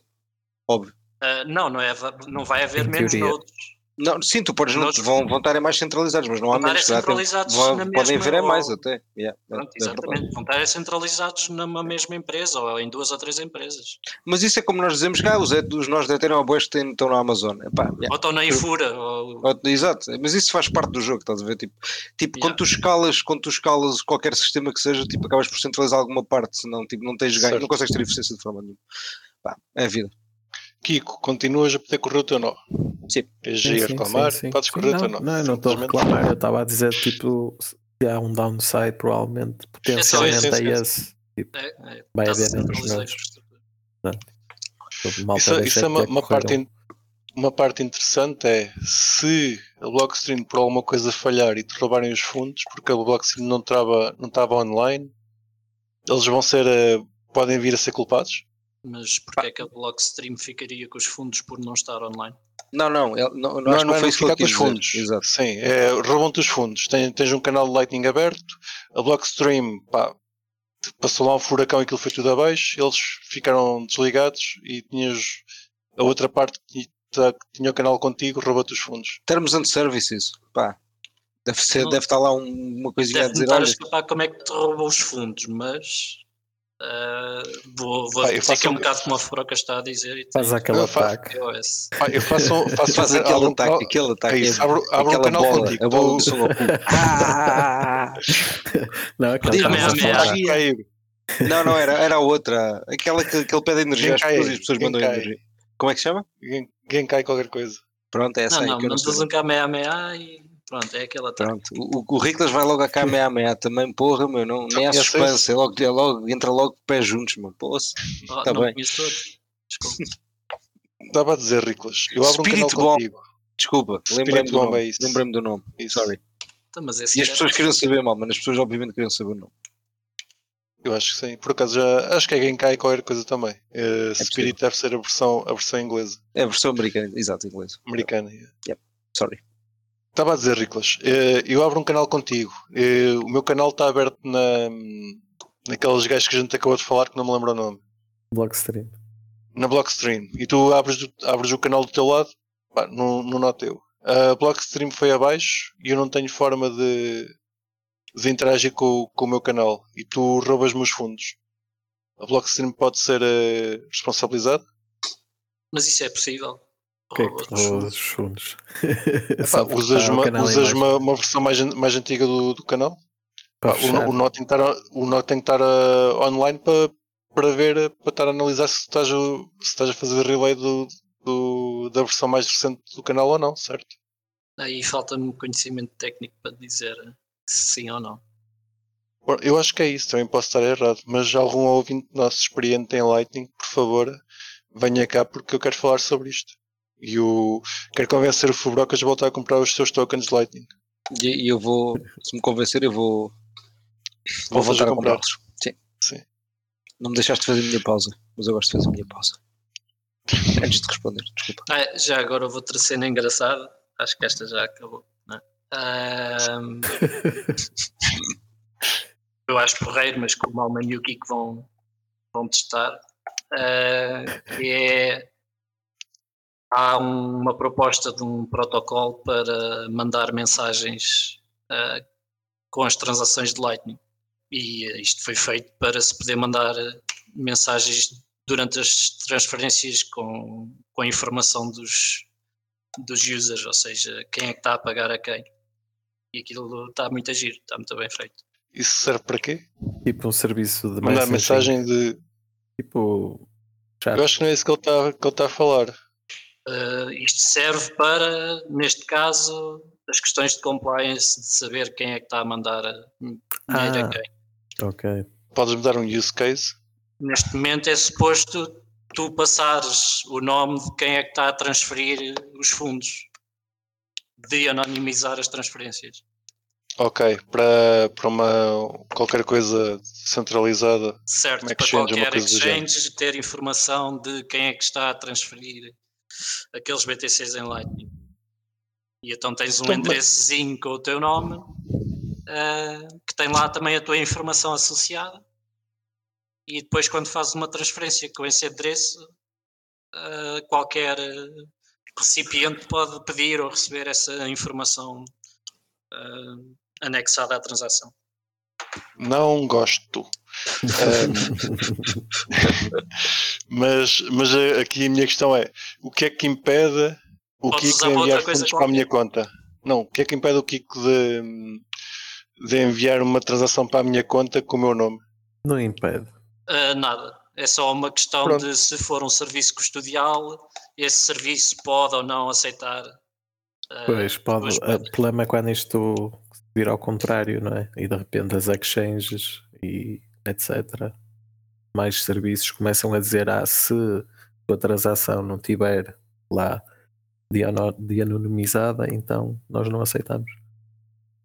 óbvio. Uh, não, não, é, não vai haver menos nodes. Não, sim, tu podes Nós, vão, vão estar mais centralizados, mas não há menos. Centralizados vão, podem haver é mais até. Yeah, Pronto, é, exatamente, é vão estar centralizados numa mesma empresa ou em duas ou três empresas. Mas isso é como nós dizemos cá, os, os nós de Ethereum boas estão na Amazon. Epá, yeah. Ou estão na Ifura. Ou... Exato, mas isso faz parte do jogo, estás a ver? Tipo, tipo yeah. quando, tu escalas, quando tu escalas qualquer sistema que seja, tipo, acabas por centralizar alguma parte, senão tipo, não tens ganho, não consegues ter eficiência de forma nenhuma. Pá, é a vida. Kiko, continuas a poder correr o teu nó. Sim. Reclamar? Sim, sim. Podes correr sim, o teu nó. Não, eu não estou a reclamar, eu estava a dizer tipo, se há um downside, provavelmente potencialmente é esse. Tipo, é, é, vai haver menos nodes. Isso, isso é uma, uma parte, uma parte interessante é se a Blockstream por alguma coisa falhar e te roubarem os fundos, porque a Blockstream não estava não online, eles vão ser, uh, podem vir a ser culpados? Mas porquê é que a Blockstream ficaria com os fundos por não estar online? Não, não, não, não, não, não, não ficar com os fundos. Exato. Sim, é, roubam-te os fundos. Tens, tens um canal de Lightning aberto, a Blockstream pá, passou lá um furacão e aquilo foi tudo abaixo, eles ficaram desligados e tinhas a outra parte que tinha o canal contigo, rouba-te os fundos. Termos and services, pá. Deve, ser, deve estar lá um, uma coisinha a dizer. Olha, a como é que te roubam os fundos, mas Uh, vou, vou Pai, dizer que é um bocado como a Furoca está a dizer. Faz aquele ataque. Eu, eu faço, faço Faz aquele ataque, aquele ataque. É isso, abro, abro um canal bola, contigo. A bola do ah! Não, aquele Não, não, era, era a outra. Aquela que, que ele pede energia às pessoas e as pessoas mandam energia. Como é que se chama? Genkai qualquer coisa. Pronto, é essa não, aí. Não, não, não dizes um Kamehameha e Pronto, é aquela Pronto. O, o Riclas vai logo a cá meia meia também, porra, meu, não, nem há suspense, é logo, é logo, entra logo pés juntos, meu, poça. Oh, tá bem. Desculpa. Estava a dizer, Riclas, eu abro Espírito um canal bom. contigo. Desculpa, lembrei-me do, nome. É lembrei do nome. Isso. Sorry. Então, mas e as pessoas queriam saber, mal, mas as pessoas obviamente queriam saber o nome. Eu acho que sim. Por acaso já acho que é Genkai qualquer coisa também. Uh, é Spirit deve ser a versão, a versão inglesa. É a versão americana, exato, inglesa. Americana, yeah. Yep. Sorry. Estava a dizer, Riclas, eh, eu abro um canal contigo. Eh, o meu canal está aberto na, naqueles gajos que a gente acabou de falar que não me lembro o nome. Blockstream. Na Blockstream. E tu abres, abres o canal do teu lado, pá, não, não notei. A Blockstream foi abaixo e eu não tenho forma de, de interagir com, com o meu canal. E tu roubas-me os fundos. A Blockstream pode ser uh, responsabilizada? Mas isso é possível que é que os fundos? Epá, usas uma, usas uma, uma, versão mais, mais antiga do, do canal? Pá, o, o, nó tem que estar, o nó tem que estar uh, online para, para ver, para estar a analisar se estás, a, se estás a fazer relay do, do, da versão mais recente do canal ou não, certo? Aí falta-me conhecimento técnico para dizer sim ou não. Eu acho que é isso, também posso estar errado, mas algum ouvinte nosso experiente em Lightning, por favor, venha cá porque eu quero falar sobre isto. E o quero convencer o Fubrocas a voltar a comprar os seus tokens Lightning. E, eu vou, se me convencer, eu vou, vou voltar a comprar outros. Sim. Sim. Não me deixaste fazer a minha pausa, mas eu gosto de fazer a minha pausa. Antes de responder, desculpa. Ah, já agora vou ter cena engraçada. Acho que esta já acabou. É? Um... eu acho porreiro, mas como o Malman e o Kiko vão, vão testar. Uh, que é há uma proposta de um protocolo para mandar mensagens uh, com as transações de Lightning. E isto foi feito para se poder mandar mensagens durante as transferências com, com a informação dos, dos users, ou seja, quem é que está a pagar a quem. E aquilo está muito a giro, está muito bem feito. Isso serve para quê? Tipo um serviço de Mandar mensagem de. Tipo. Chat. Eu acho que não é isso que ele está, que ele está a falar. Uh, isto serve para, neste caso, as questões de compliance, de saber quem é que está a mandar dinheiro ah, a quem. Ok. Podes-me dar um use case? Neste momento é suposto tu passares o nome de quem é que está a transferir os fundos, de anonimizar as transferências. Ok, para, para uma qualquer coisa centralizada. Certo, para qualquer exchange ter informação de quem é que está a transferir aqueles BTCs em Lightning. E então tens um então, endereçozinho com o teu nome uh, que tem lá também a tua informação associada. E depois, quando fazes uma transferência com esse endereço, uh, qualquer recipiente pode pedir ou receber essa informação uh, anexada à transação. Não gosto. mas, mas aqui a minha questão é: o que é que impede o Podes Kiko de enviar fundos para a minha conta? Não, o que é que impede o Kiko de, de enviar uma transação para a minha conta com o meu nome? Não impede. Uh, nada. É só uma questão Pronto. de se for um serviço custodial, esse serviço pode ou não aceitar. Uh, pois, pode. O problema é quando isto vir ao contrário, não é? E de repente as exchanges e etc. Mais serviços começam a dizer: ah, se a transação não tiver lá de, anonimizada, então nós não aceitamos.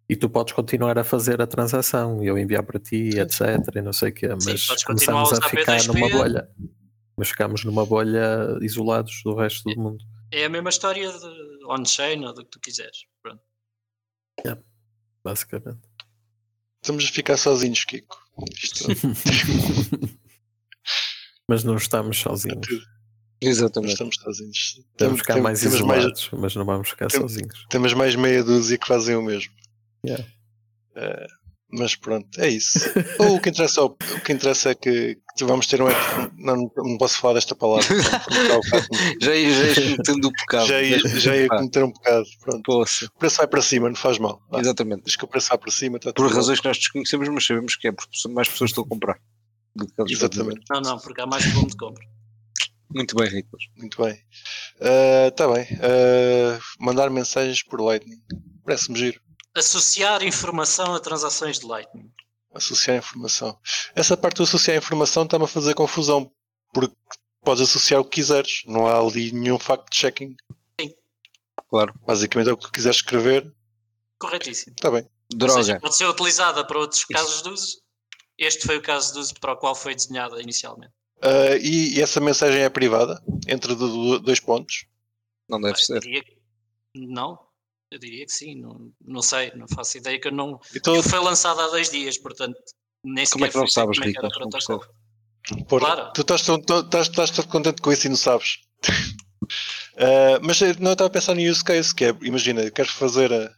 E tu podes continuar a fazer a transação e eu enviar para ti, Sim. etc. E não sei o quê, mas Sim, começamos a, a ficar numa bolha. Mas ficamos numa bolha isolados do resto do mundo. É a mesma história de on-chain ou do que tu quiseres. Pronto. Yeah, basicamente. Estamos a ficar sozinhos, Kiko. mas não estamos sozinhos. Exatamente. Estamos sozinhos. Temos ficar mais isolados, mais, mas não vamos ficar tem, sozinhos. Temos mais meia dúzia que fazem o mesmo. Yeah. Uh, mas pronto, é isso. Ou o que interessa, o que interessa é que, que vamos ter um. Não, não posso falar desta palavra. já ia, já ia cometendo um bocado. Já ia, já ia cometer um bocado. Pronto. Poxa. O preço vai para cima, não faz mal. Vai. Exatamente. Diz que o preço vai para cima. Por razões bom. que nós desconhecemos, mas sabemos que é porque mais pessoas estão a comprar. Exatamente. Não, não, porque há mais volume de compra. Muito bem, Ricos. Muito bem. Está uh, bem. Uh, mandar mensagens por Lightning. Parece-me giro. Associar informação a transações de Lightning. Associar informação. Essa parte do associar informação está-me a fazer confusão. Porque podes associar o que quiseres. Não há ali nenhum fact-checking. Sim. Claro. Basicamente é o que quiseres escrever. Corretíssimo. Está bem. Droga. Seja, pode ser utilizada para outros casos de uso. Este foi o caso de uso para o qual foi desenhada inicialmente. Uh, e, e, essa mensagem é privada? Entre do, dois pontos? Não deve ah, ser. Que, não, eu diria que sim. Não, não sei, não faço ideia que eu não. Então, foi lançado há dois dias, portanto, nem Como é que não sabes, Rico? Por, claro. Tu estás, tu, estás, estás, contente com isso e não sabes. uh, mas não estava a pensar no use case, que é, imagina, queres fazer a,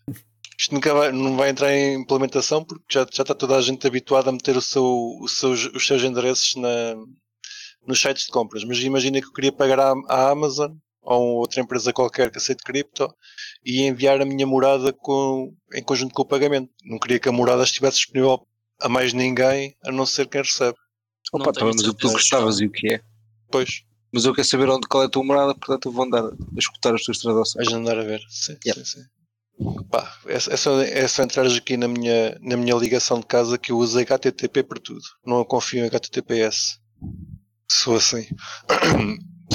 isto nunca vai, não vai entrar em implementação porque já, já está toda a gente habituada a meter o seu, o seu, os seus endereços na, nos sites de compras, mas imagina que eu queria pagar à, à Amazon ou outra empresa qualquer que aceite cripto e enviar a minha morada com, em conjunto com o pagamento. Não queria que a morada estivesse disponível a mais ninguém a não ser quem recebe. Opa, tá, mas o que tu gostavas e o que é? Pois. Mas eu quero saber onde, qual é a tua morada, portanto eu vou andar a escutar as tuas transações. Vais andar a ver, sim, sim, sim. Pá, é, é, só, é só entrares aqui na minha, na minha ligação de casa que eu uso HTTP por tudo. Não confio em HTTPS. Sou assim.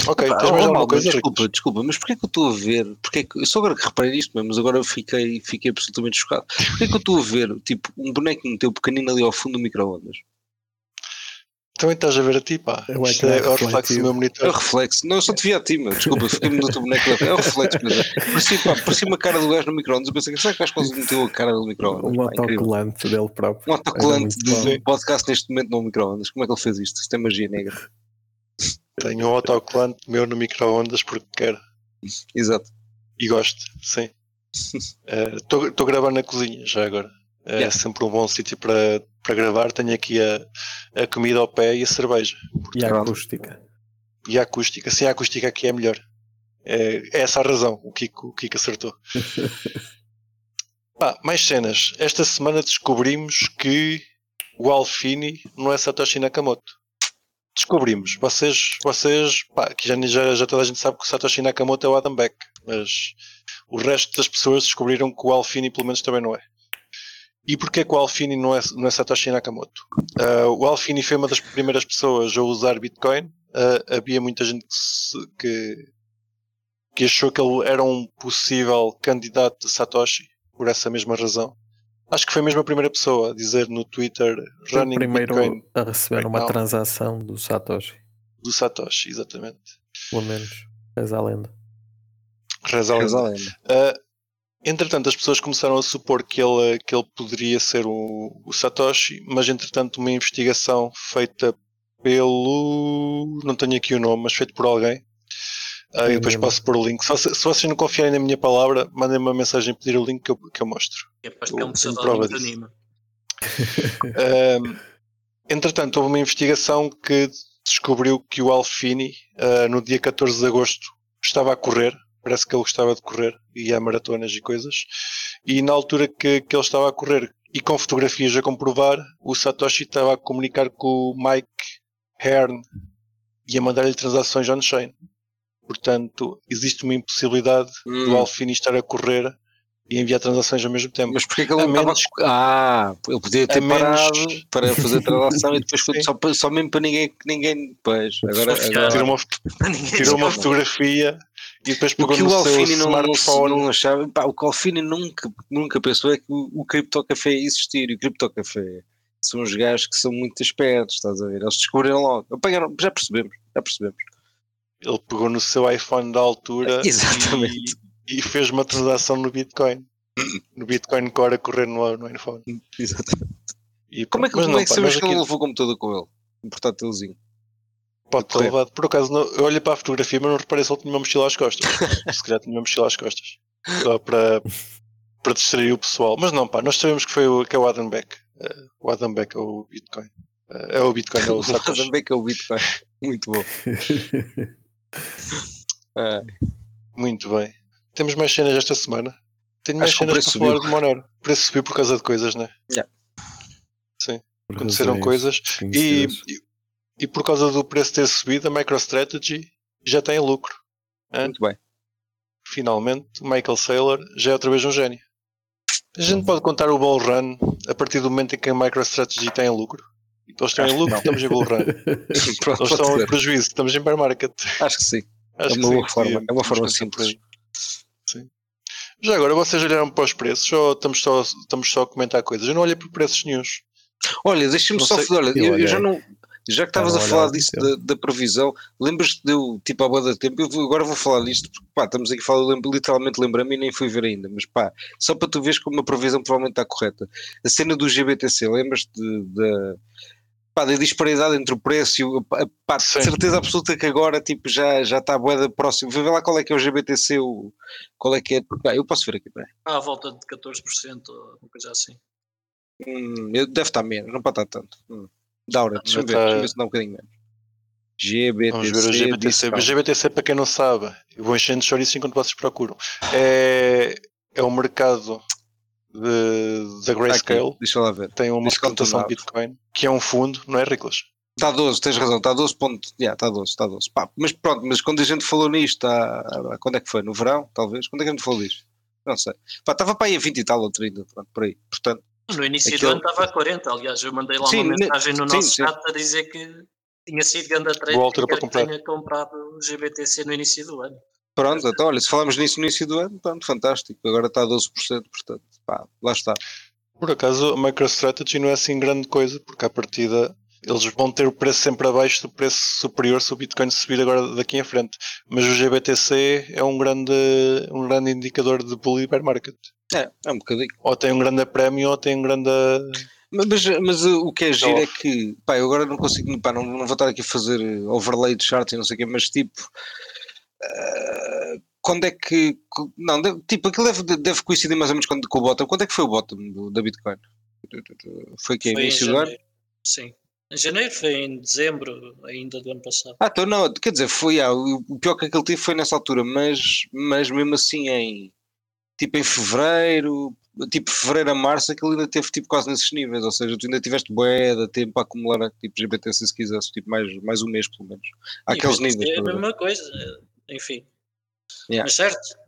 Ok, Pá, tens mais alguma coisa? Desculpa, desculpa, mas porquê que eu estou a ver? Porquê que, eu só agora que reparei isto mesmo, mas agora fiquei, fiquei absolutamente chocado. Porquê que eu estou a ver, tipo, um bonequinho teu pequenino ali ao fundo do micro-ondas? Também estás a ver a ti, pá. É, Isto é, é o reflexo do meu monitor. É o reflexo. Não, eu só te vi a ti, meu. Desculpa, fiquei-me no teu boneco. É o reflexo, mas é. parecia, pá, parecia uma cara do gajo no micro-ondas. Eu pensei, será que o gajo meteu a cara do micro-ondas? Um autocolante dele próprio. Um autocolante do podcast neste momento no micro-ondas. Como é que ele fez isto? Isto é magia negra. Tenho um autocolante meu no micro-ondas porque quero. Exato. E gosto, sim. Estou uh, gravando na cozinha já agora. É yeah. sempre um bom sítio para, para gravar. Tenho aqui a, a comida ao pé e a cerveja. Portanto, e a acústica. E a acústica. Sim, a acústica aqui é melhor. É, é essa a razão. O Kiko, o Kiko acertou. ah, mais cenas. Esta semana descobrimos que o Alfini não é Satoshi Nakamoto. Descobrimos. Vocês, vocês pá, que já, já, já toda a gente sabe que o Satoshi Nakamoto é o Adam Beck, mas o resto das pessoas descobriram que o Alfini pelo menos também não é. E porquê que o Alfini não é, não é Satoshi Nakamoto? Uh, o Alfini foi uma das primeiras pessoas a usar Bitcoin. Uh, havia muita gente que, se, que, que, achou que ele era um possível candidato de Satoshi por essa mesma razão. Acho que foi mesmo a primeira pessoa a dizer no Twitter running o primeiro Bitcoin a receber right uma now. transação do Satoshi. Do Satoshi, exatamente. Pelo menos, reza a lenda. Reza a lenda. lenda. Uh, entretanto, as pessoas começaram a supor que ele, que ele poderia ser o, o Satoshi, mas entretanto, uma investigação feita pelo. Não tenho aqui o nome, mas feito por alguém ah, e depois posso pôr o link. Se, se, vocês não confiarem na minha palavra, mandem -me uma mensagem e pedir o link que eu, que eu mostro. É, que é um pseudónimo de anima. um, entretanto, houve uma investigação que descobriu que o Alfini, uh, no dia 14 de agosto, estava a correr. Parece que ele gostava de correr, ia a maratonas e coisas. E na altura que, que ele estava a correr, e com fotografias a comprovar, o Satoshi estava a comunicar com o Mike Hearn e a mandar-lhe transações on-chain. Portanto, existe uma impossibilidade hum. do Alfini estar a correr e enviar transações ao mesmo tempo. Mas porquê que ele a não menos, estava... Ah, ele podia ter parado menos... para fazer transação e depois foi só, só mesmo para ninguém, ninguém pois, agora, agora... tirou uma, tirou uma fotografia e depois pegou no seu smartphone. Não, não achava, pá, o que o Alfini nunca, nunca pensou é que o, o Criptocafé ia existir e o Criptocafé são os gajos que são muito espertos, estás a ver? Eles descobriram logo, apanharam, já percebemos, já percebemos ele pegou no seu iPhone da altura Exatamente. E, e fez uma transação no Bitcoin. no Bitcoin Core a correr no, no iPhone. Exatamente. E, como é que, como não, é que sabes que ele levou o computador com ele? Um portátilzinho. Pode ter levado. Por acaso, não, eu olhei para a fotografia, mas não reparei se ele tinha uma mochila às costas. se calhar tinha uma mochila às costas. Só para, para distrair o pessoal. Mas não, pá, nós sabemos que foi o, que é o Adam Beck. Uh, o Adam Beck é o Bitcoin. Uh, é o Bitcoin, é o, o Adam Beck é o Bitcoin. Muito bom. É. Muito bem. Temos mais cenas esta semana. Tenho mais Acho cenas para subiu. falar de Monero. O preço subiu por causa de coisas, né? Yeah. Sim. Por Aconteceram coisas. E, e, e, por causa do preço ter subido, a MicroStrategy já tem lucro. Muito bem. Finalmente, o Michael Saylor já é outra vez um gênio. A gente pode contar o bull run a partir do momento em que a MicroStrategy tem lucro. Eles estão em lucro, estamos em bull run. Pronto, Eles estão em prejuízo, estamos em bear market. Acho que sim. Acho é uma boa forma, é uma forma simples. Sim. Já agora, vocês olharam para os preços ou estamos só, estamos só a comentar coisas? Eu não olhei para preços nenhums. Olha, deixa-me só falar. Olha, eu, eu, já não. Já que estavas a falar disso da, da, previsão, lembras-te de eu, tipo, há boa da tempo, eu agora vou falar disto, porque pá, estamos aqui a falar, lembro, literalmente lembrei-me e nem fui ver ainda, mas pá, só para tu veres como a previsão provavelmente está correta. A cena do GBTC, lembras-te da pá, da disparidade entre o preço e o. Pá, de certeza absoluta que agora tipo, já, já está a boeda próximo. Vê lá qual é que é o GBTC, o, qual é que é. Pá, eu posso ver aqui, pá. Ah, à volta de 14%, ou uma coisa assim. Hum, deve estar menos, não pode estar tanto. Hum. Dá hora, deixa-me ver, tá... deixa ver se dá um bocadinho menos. GBTC. Vamos ver o GBTC. O GBTC, para quem não sabe, eu vou enchendo de chouriço enquanto vocês procuram. É, é um mercado da Grayscale. Aqui, deixa lá ver. Tem uma cotação de Bitcoin, que é um fundo, não é, Riclas? Está 12, tens razão, está 12 pontos. Yeah, está 12, está 12. Pá, mas pronto, mas quando a gente falou nisto, há, quando é que foi? No verão, talvez? Quando é que a gente falou disto? Não sei. Pá, estava para aí a 20 e tal, outro ainda, pronto, por aí. Portanto, no início aquele... do ano estava a 40, aliás, eu mandei lá sim, uma mensagem no sim, nosso sim. chat a dizer que tinha sido grande trade que tinha comprado o GBTC no início do ano. Pronto, então olha, se falamos nisso no início do ano, pronto, fantástico. Agora está a 12%, portanto, pá, lá está. Por acaso, a MicroStrategy não é assim grande coisa, porque à partida eles vão ter o preço sempre abaixo do preço superior se o Bitcoin subir agora daqui em frente. Mas o GBTC é um grande, um grande indicador de bull e bear market. É, é um bocadinho. Ou tem um grande prémio ou tem um grande. Mas, mas o que é giro é que, pá, eu agora não consigo, pá, não, não vou estar aqui a fazer overlay de charts e não sei o quê, mas tipo, quando é que. Não, deve, tipo, aquilo deve, deve coincidir mais ou menos com, com o bottom. Quando é que foi o bottom do, da Bitcoin? Foi que início do ano? Sim. Em janeiro, foi em dezembro ainda do ano passado. Ah, então não, quer dizer, foi, ah, o pior que aquele tive foi nessa altura, mas, mas mesmo assim em, tipo em fevereiro, tipo fevereiro a março, aquilo ainda teve tipo quase nesses níveis, ou seja, tu ainda tiveste bué de tempo para acumular tipo GBTC se quisesse, tipo mais, mais um mês pelo menos. Há aqueles níveis. É a mesma coisa, enfim. Yeah. Mas certo.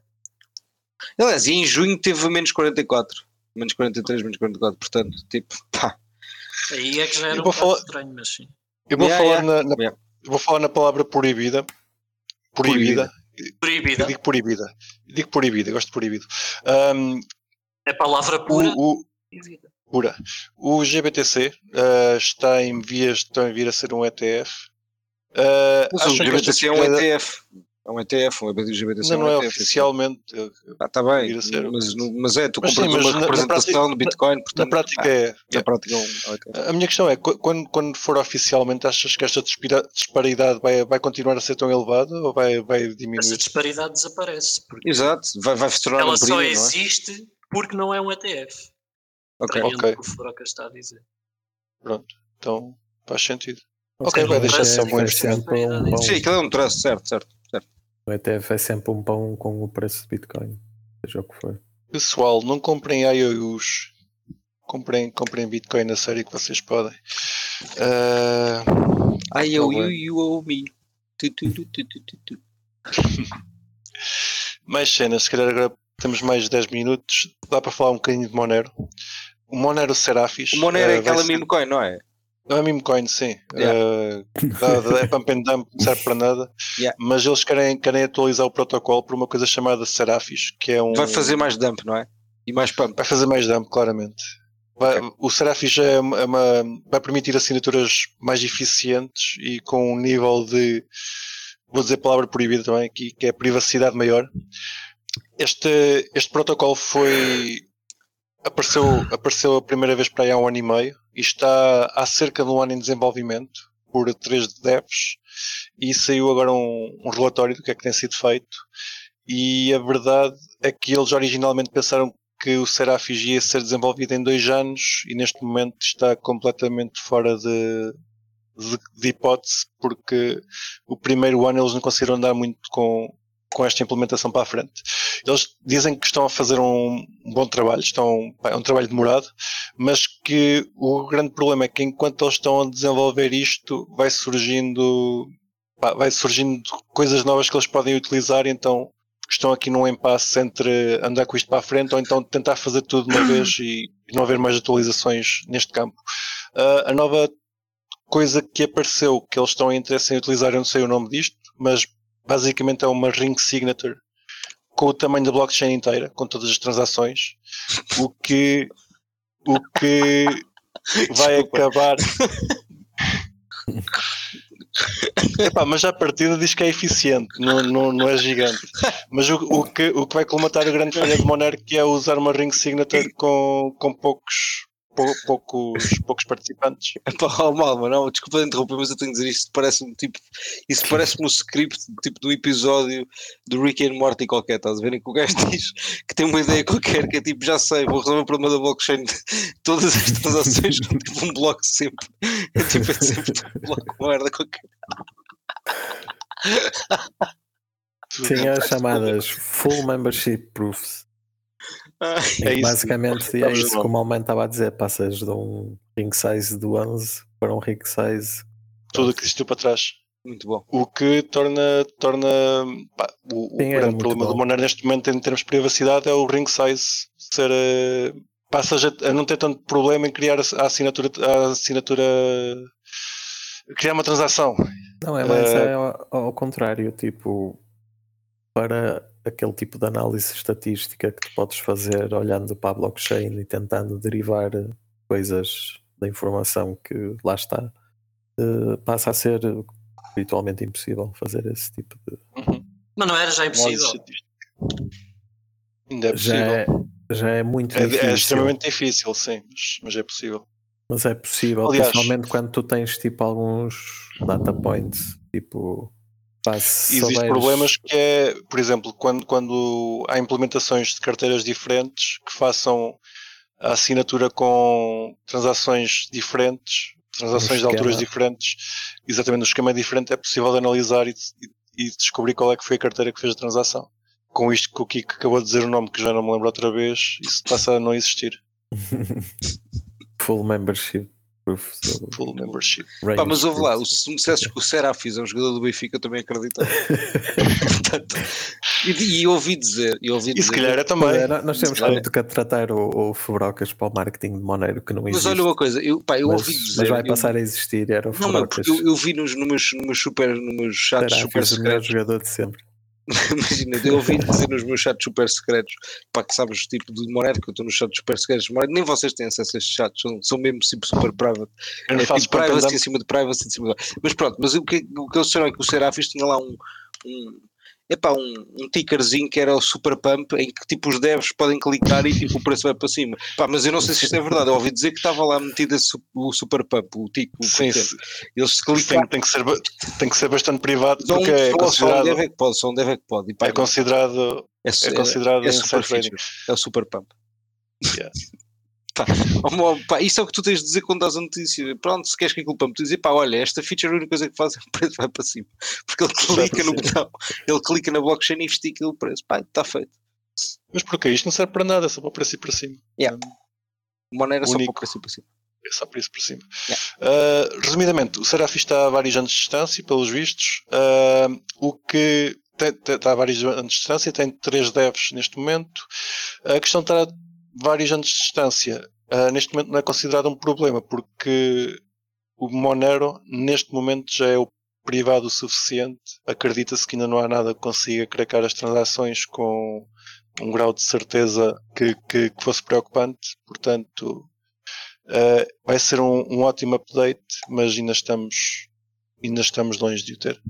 Aliás, e em junho teve menos 44, menos 43, menos 44, portanto, tipo, pá. Aí é que já era um falar... estranho, mas sim. Eu vou, yeah, falar yeah. Na, na, yeah. vou falar na palavra proibida. Proibida. Proibida. Eu digo proibida. Eu digo proibida, gosto de proibido. Um, é palavra pura. O, o, pura. O GBTC uh, está em vias de vir a ser um ETF. Uh, o GBTC é um ETF. É um ETF, um GBTC não, é um não é oficialmente. Ah, está bem, mas, mas é, tu compras sim, uma representação do Bitcoin. Portanto, na prática ah, é. Na prática é um, A minha questão é: quando, quando for oficialmente, achas que esta disparidade vai, vai continuar a ser tão elevada ou vai, vai diminuir? Essa disparidade desaparece. Exato, vai, vai se tornar Ela um só existe porque não é um ETF. Ok, ok. O que está a dizer. Pronto, então faz sentido. Ok, vai deixar só um. Sim, aquilo é um traço, certo, certo. O ETF é sempre um pão com o preço de Bitcoin, seja o que for. Pessoal, não comprem IOUs. Comprem, comprem Bitcoin na série que vocês podem. Uh... IOU, you owe me. Tu, tu, tu, mais cenas, se calhar agora temos mais de 10 minutos. Dá para falar um bocadinho de Monero. O Monero Serafis. O Monero uh, é aquela ser... meme coin, não é? Não é meme coin, sim. Yeah. Uh, é pump and dump, não serve para nada. Yeah. Mas eles querem, querem atualizar o protocolo por uma coisa chamada Seraphis, que é um. Vai fazer mais dump, não é? E mais pump. Vai fazer mais dump, claramente. Vai, okay. O Seraphis é uma, é uma, vai permitir assinaturas mais eficientes e com um nível de. Vou dizer palavra proibida também aqui, que é privacidade maior. Este, este protocolo foi. Apareceu, apareceu a primeira vez para aí há um ano e meio e está há cerca de um ano em desenvolvimento por três devs. E saiu agora um, um relatório do que é que tem sido feito. E a verdade é que eles originalmente pensaram que o Seraphis ia ser desenvolvido em dois anos e neste momento está completamente fora de, de, de, hipótese porque o primeiro ano eles não conseguiram andar muito com, com esta implementação para a frente. Eles dizem que estão a fazer um bom trabalho, estão, é um trabalho demorado, mas que o grande problema é que enquanto eles estão a desenvolver isto, vai surgindo, vai surgindo coisas novas que eles podem utilizar, então estão aqui num impasse entre andar com isto para a frente ou então tentar fazer tudo de uma vez e não haver mais atualizações neste campo. Uh, a nova coisa que apareceu que eles estão em interesse em utilizar, eu não sei o nome disto, mas basicamente é uma ring signature com o tamanho da blockchain inteira, com todas as transações, o que, o que vai acabar. Epá, mas a partida diz que é eficiente, não, não, não é gigante. Mas o, o, que, o que vai colmatar a grande falha de Monero que é usar uma ring signature com, com poucos poucos, poucos participantes. Pá, mal, mas não, desculpa interromper, mas eu tenho que dizer isto. Parece-me tipo, isso parece-me um script tipo do episódio do Rick and Morty qualquer. Estás a ver? Em que o gajo diz que tem uma ideia qualquer que é tipo, já sei, vou resolver o problema da blockchain. Todas as transações com tipo um bloco sempre. É tipo, é sempre um bloco de merda qualquer. Tem as chamadas Full Membership Proofs. é isso. Basicamente é isso como o Alman estava a dizer, passas de um ring size do 11 para um ring size. Tudo que existiu para trás. Muito bom. O que torna, torna pá, o, Sim, o grande problema bom. do Monero neste momento em termos de privacidade é o ring size ser uh, passas a, a, não ter tanto problema em criar a assinatura, a assinatura criar uma transação. Não, é mais uh, é ao, ao contrário, tipo para aquele tipo de análise estatística que tu podes fazer olhando para a blockchain e tentando derivar coisas da informação que lá está, uh, passa a ser habitualmente impossível fazer esse tipo de. Uhum. Mas não era já impossível. Ainda é possível. Já é, já é muito é, difícil. É extremamente difícil, sim, mas, mas é possível. Mas é possível, Aliás, principalmente quando tu tens tipo alguns data points, tipo Existem problemas que é, por exemplo, quando, quando há implementações de carteiras diferentes que façam a assinatura com transações diferentes, transações de alturas diferentes, exatamente no esquema diferente, é possível analisar e, e, descobrir qual é que foi a carteira que fez a transação. com isto que o Kiko acabou de dizer o nome que já não me lembro outra vez, isso passa a não existir. Full membership. Full membership. Pá, mas ouve lá, se me dissesses que o Serafis é um jogador do Benfica, eu também acreditava. e, e, ouvi dizer. E, ouvi e se calhar é também. É, nós temos claro. que tratar o, o Fubrocas para o marketing de Monero que não existe. Mas olha uma coisa, eu, pá, eu mas, ouvi dizer. Mas vai passar eu, a existir. Era o Fubrocas. Não, eu, eu, vi nos, nos, nos, super, nos chats Serafis, super secretos. o melhor jogador de sempre. Imagina, eu ouvi dizer nos meus chats super secretos, para que sabes o tipo de Monero que eu estou nos chats super secretos, Monero, nem vocês têm acesso a estes chats, são, são mesmo tipo, super private. Eu é, tipo, privacy em cima de privacy em cima de... Mas pronto, mas o que, o que eles disseram é que o Serafis tinha lá um, um epá, um, um tickerzinho que era o Super Pump, em que tipo os devs podem clicar e tipo o preço vai para cima. Pá, mas eu não sei se isto é verdade, eu ouvi dizer que estava lá metido o Super Pump, o tico. Sim, eles se clicar... tem, que ser, tem que ser bastante privado só porque é considerado... Só um dev é que pode, só um dev é que pode. Pá, é considerado... É, é considerado é, é, super é o Super Pump. Yeah. Pá, pá, isso é o que tu tens de dizer quando dás a notícia. Pronto, se queres que para me dizer, pá, olha, esta feature a única coisa que faz é o preço vai para cima. Porque ele clica no botão, ele clica na blockchain e estica o preço. Pá, está feito. Mas porquê? Isto não serve para nada, é só para o preço ir para cima. Yeah. Monero é só para o preço ir para cima. É só para isso para cima. Yeah. Uh, resumidamente, o Seraph está a vários anos de distância, pelos vistos. Uh, o que tem, tem, está a vários anos de distância, tem três devs neste momento. A questão está vários anos de distância, uh, neste momento não é considerado um problema, porque o Monero, neste momento, já é o privado o suficiente. Acredita-se que ainda não há nada que consiga cracar as transações com um grau de certeza que, que, que fosse preocupante. Portanto, uh, vai ser um, um, ótimo update, mas ainda estamos, ainda estamos longe de o ter.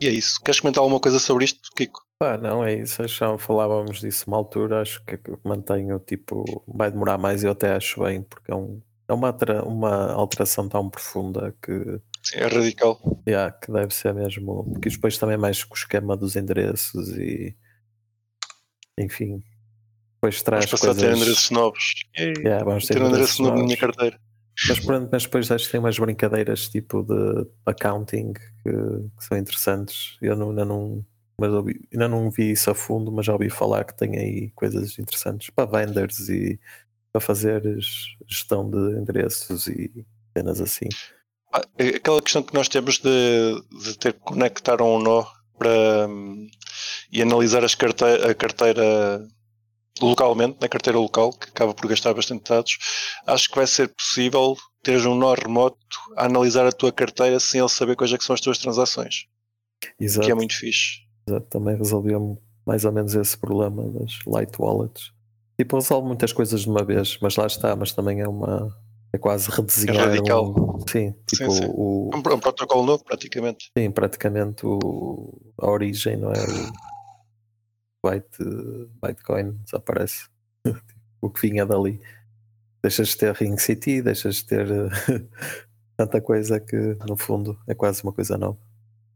E é isso. Queres comentar alguma coisa sobre isto, Kiko? Pá, não, é isso. Já falávamos disso uma altura. Acho que mantenho, tipo, vai demorar mais e eu até acho bem, porque é, um, é uma, uma alteração tão profunda que. Sim, é radical. Yeah, que deve ser mesmo. Porque depois também mais com o esquema dos endereços e. Enfim. Depois traz. Vamos passar coisas... a ter endereços novos. Yeah, vamos ter, ter um endereço novo na minha carteira. Mas, pronto, mas depois acho que tem umas brincadeiras tipo de accounting que, que são interessantes. Eu não, ainda não mas ouvi, ainda não vi isso a fundo, mas já ouvi falar que tem aí coisas interessantes para vendors e para fazer gestão de endereços e cenas assim. Ah, é aquela questão que nós temos de, de ter que conectar um nó para e analisar as carteira, a carteira localmente, na carteira local, que acaba por gastar bastante dados, acho que vai ser possível teres um nó remoto a analisar a tua carteira sem ele saber quais é que são as tuas transações. Exato. Que é muito fixe também resolvia mais ou menos esse problema das light wallets. Tipo, resolve muitas coisas de uma vez, mas lá está, mas também é uma. É quase redesenhar. É radical. Um, sim, tipo sim, sim. O, um, um, protocolo novo, praticamente. Sim, praticamente o, a origem, não é? O Byte, Bitcoin desaparece. o que vinha dali. Deixas de ter Ring City, deixas de ter tanta coisa que, no fundo, é quase uma coisa nova.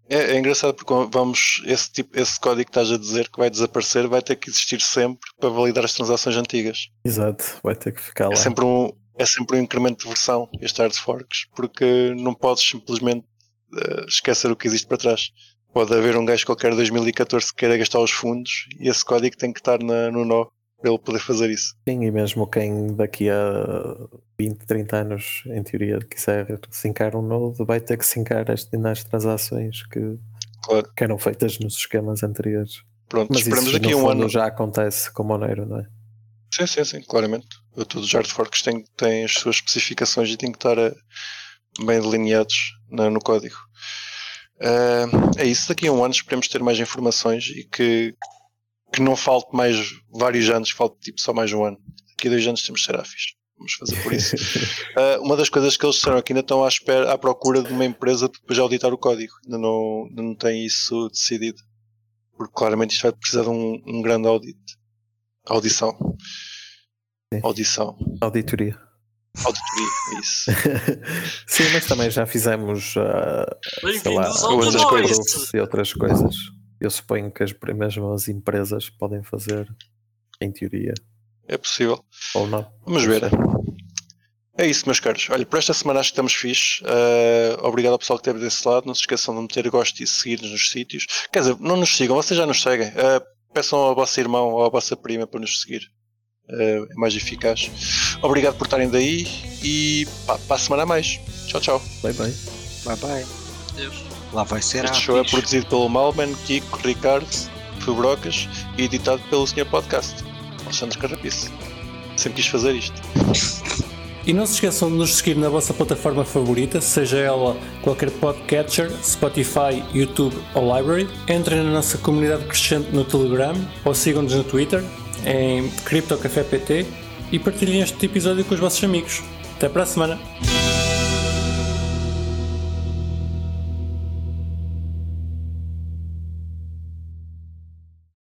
É, é, engraçado porque vamos, esse, tipo, esse código que estás a dizer que vai desaparecer vai ter que existir sempre para validar as transações antigas. Exato, vai ter que ficar é lá. É sempre um, é sempre um incremento de versão, este hard forks, porque não podes simplesmente uh, esquecer o que existe para trás. Pode haver um gajo qualquer de 2014 que queira gastar os fundos e esse código tem que estar na, no nó para ele poder fazer isso. Sim, e mesmo quem daqui a 20, 30 anos, em teoria, quiser sincar um nodo, vai ter que sincar as, nas transações que, claro. que eram feitas nos esquemas anteriores. Pronto, Mas esperamos isso, daqui a um ano. já acontece com Monero, não é? Sim, sim, sim, claramente. Todos os hard forks têm, têm as suas especificações e têm que estar uh, bem delineados no, no código. Uh, é isso, daqui a um ano esperemos ter mais informações e que que não falte mais vários anos, falte tipo só mais um ano. Daqui a dois anos temos Serafis. Vamos fazer por isso. uh, uma das coisas que eles disseram aqui ainda estão à, espera, à procura de uma empresa para depois auditar o código. Ainda não, ainda não tem isso decidido. Porque claramente isto vai precisar de um, um grande audit. Audição. Sim. Audição. Auditoria. Auditoria, é isso. Sim, mas também já fizemos uh, sei lá, outras coisas e outras coisas eu suponho que as mesmas empresas podem fazer, em teoria. É possível. Ou não. Vamos ver. É isso, meus caros. Olha, por esta semana acho que estamos fixe. Uh, obrigado ao pessoal que esteve desse lado. Não se esqueçam de meter gosto e seguir-nos nos sítios. Quer dizer, não nos sigam, vocês já nos seguem. Uh, peçam ao vosso irmão ou à vossa prima para nos seguir. Uh, é mais eficaz. Obrigado por estarem daí e pá, para a semana a mais. Tchau, tchau. Bye bye. Bye bye. Deus. Lá vai ser Este show é produzido pelo Malman, Kiko, Ricardo, Fubrocas e editado pelo Sr. Podcast, Alexandre Carrapice. Sempre quis fazer isto. E não se esqueçam de nos seguir na vossa plataforma favorita, seja ela qualquer podcatcher, Spotify, YouTube ou Library. Entrem na nossa comunidade crescente no Telegram ou sigam-nos no Twitter em CryptoCafépt e partilhem este episódio com os vossos amigos. Até para a semana!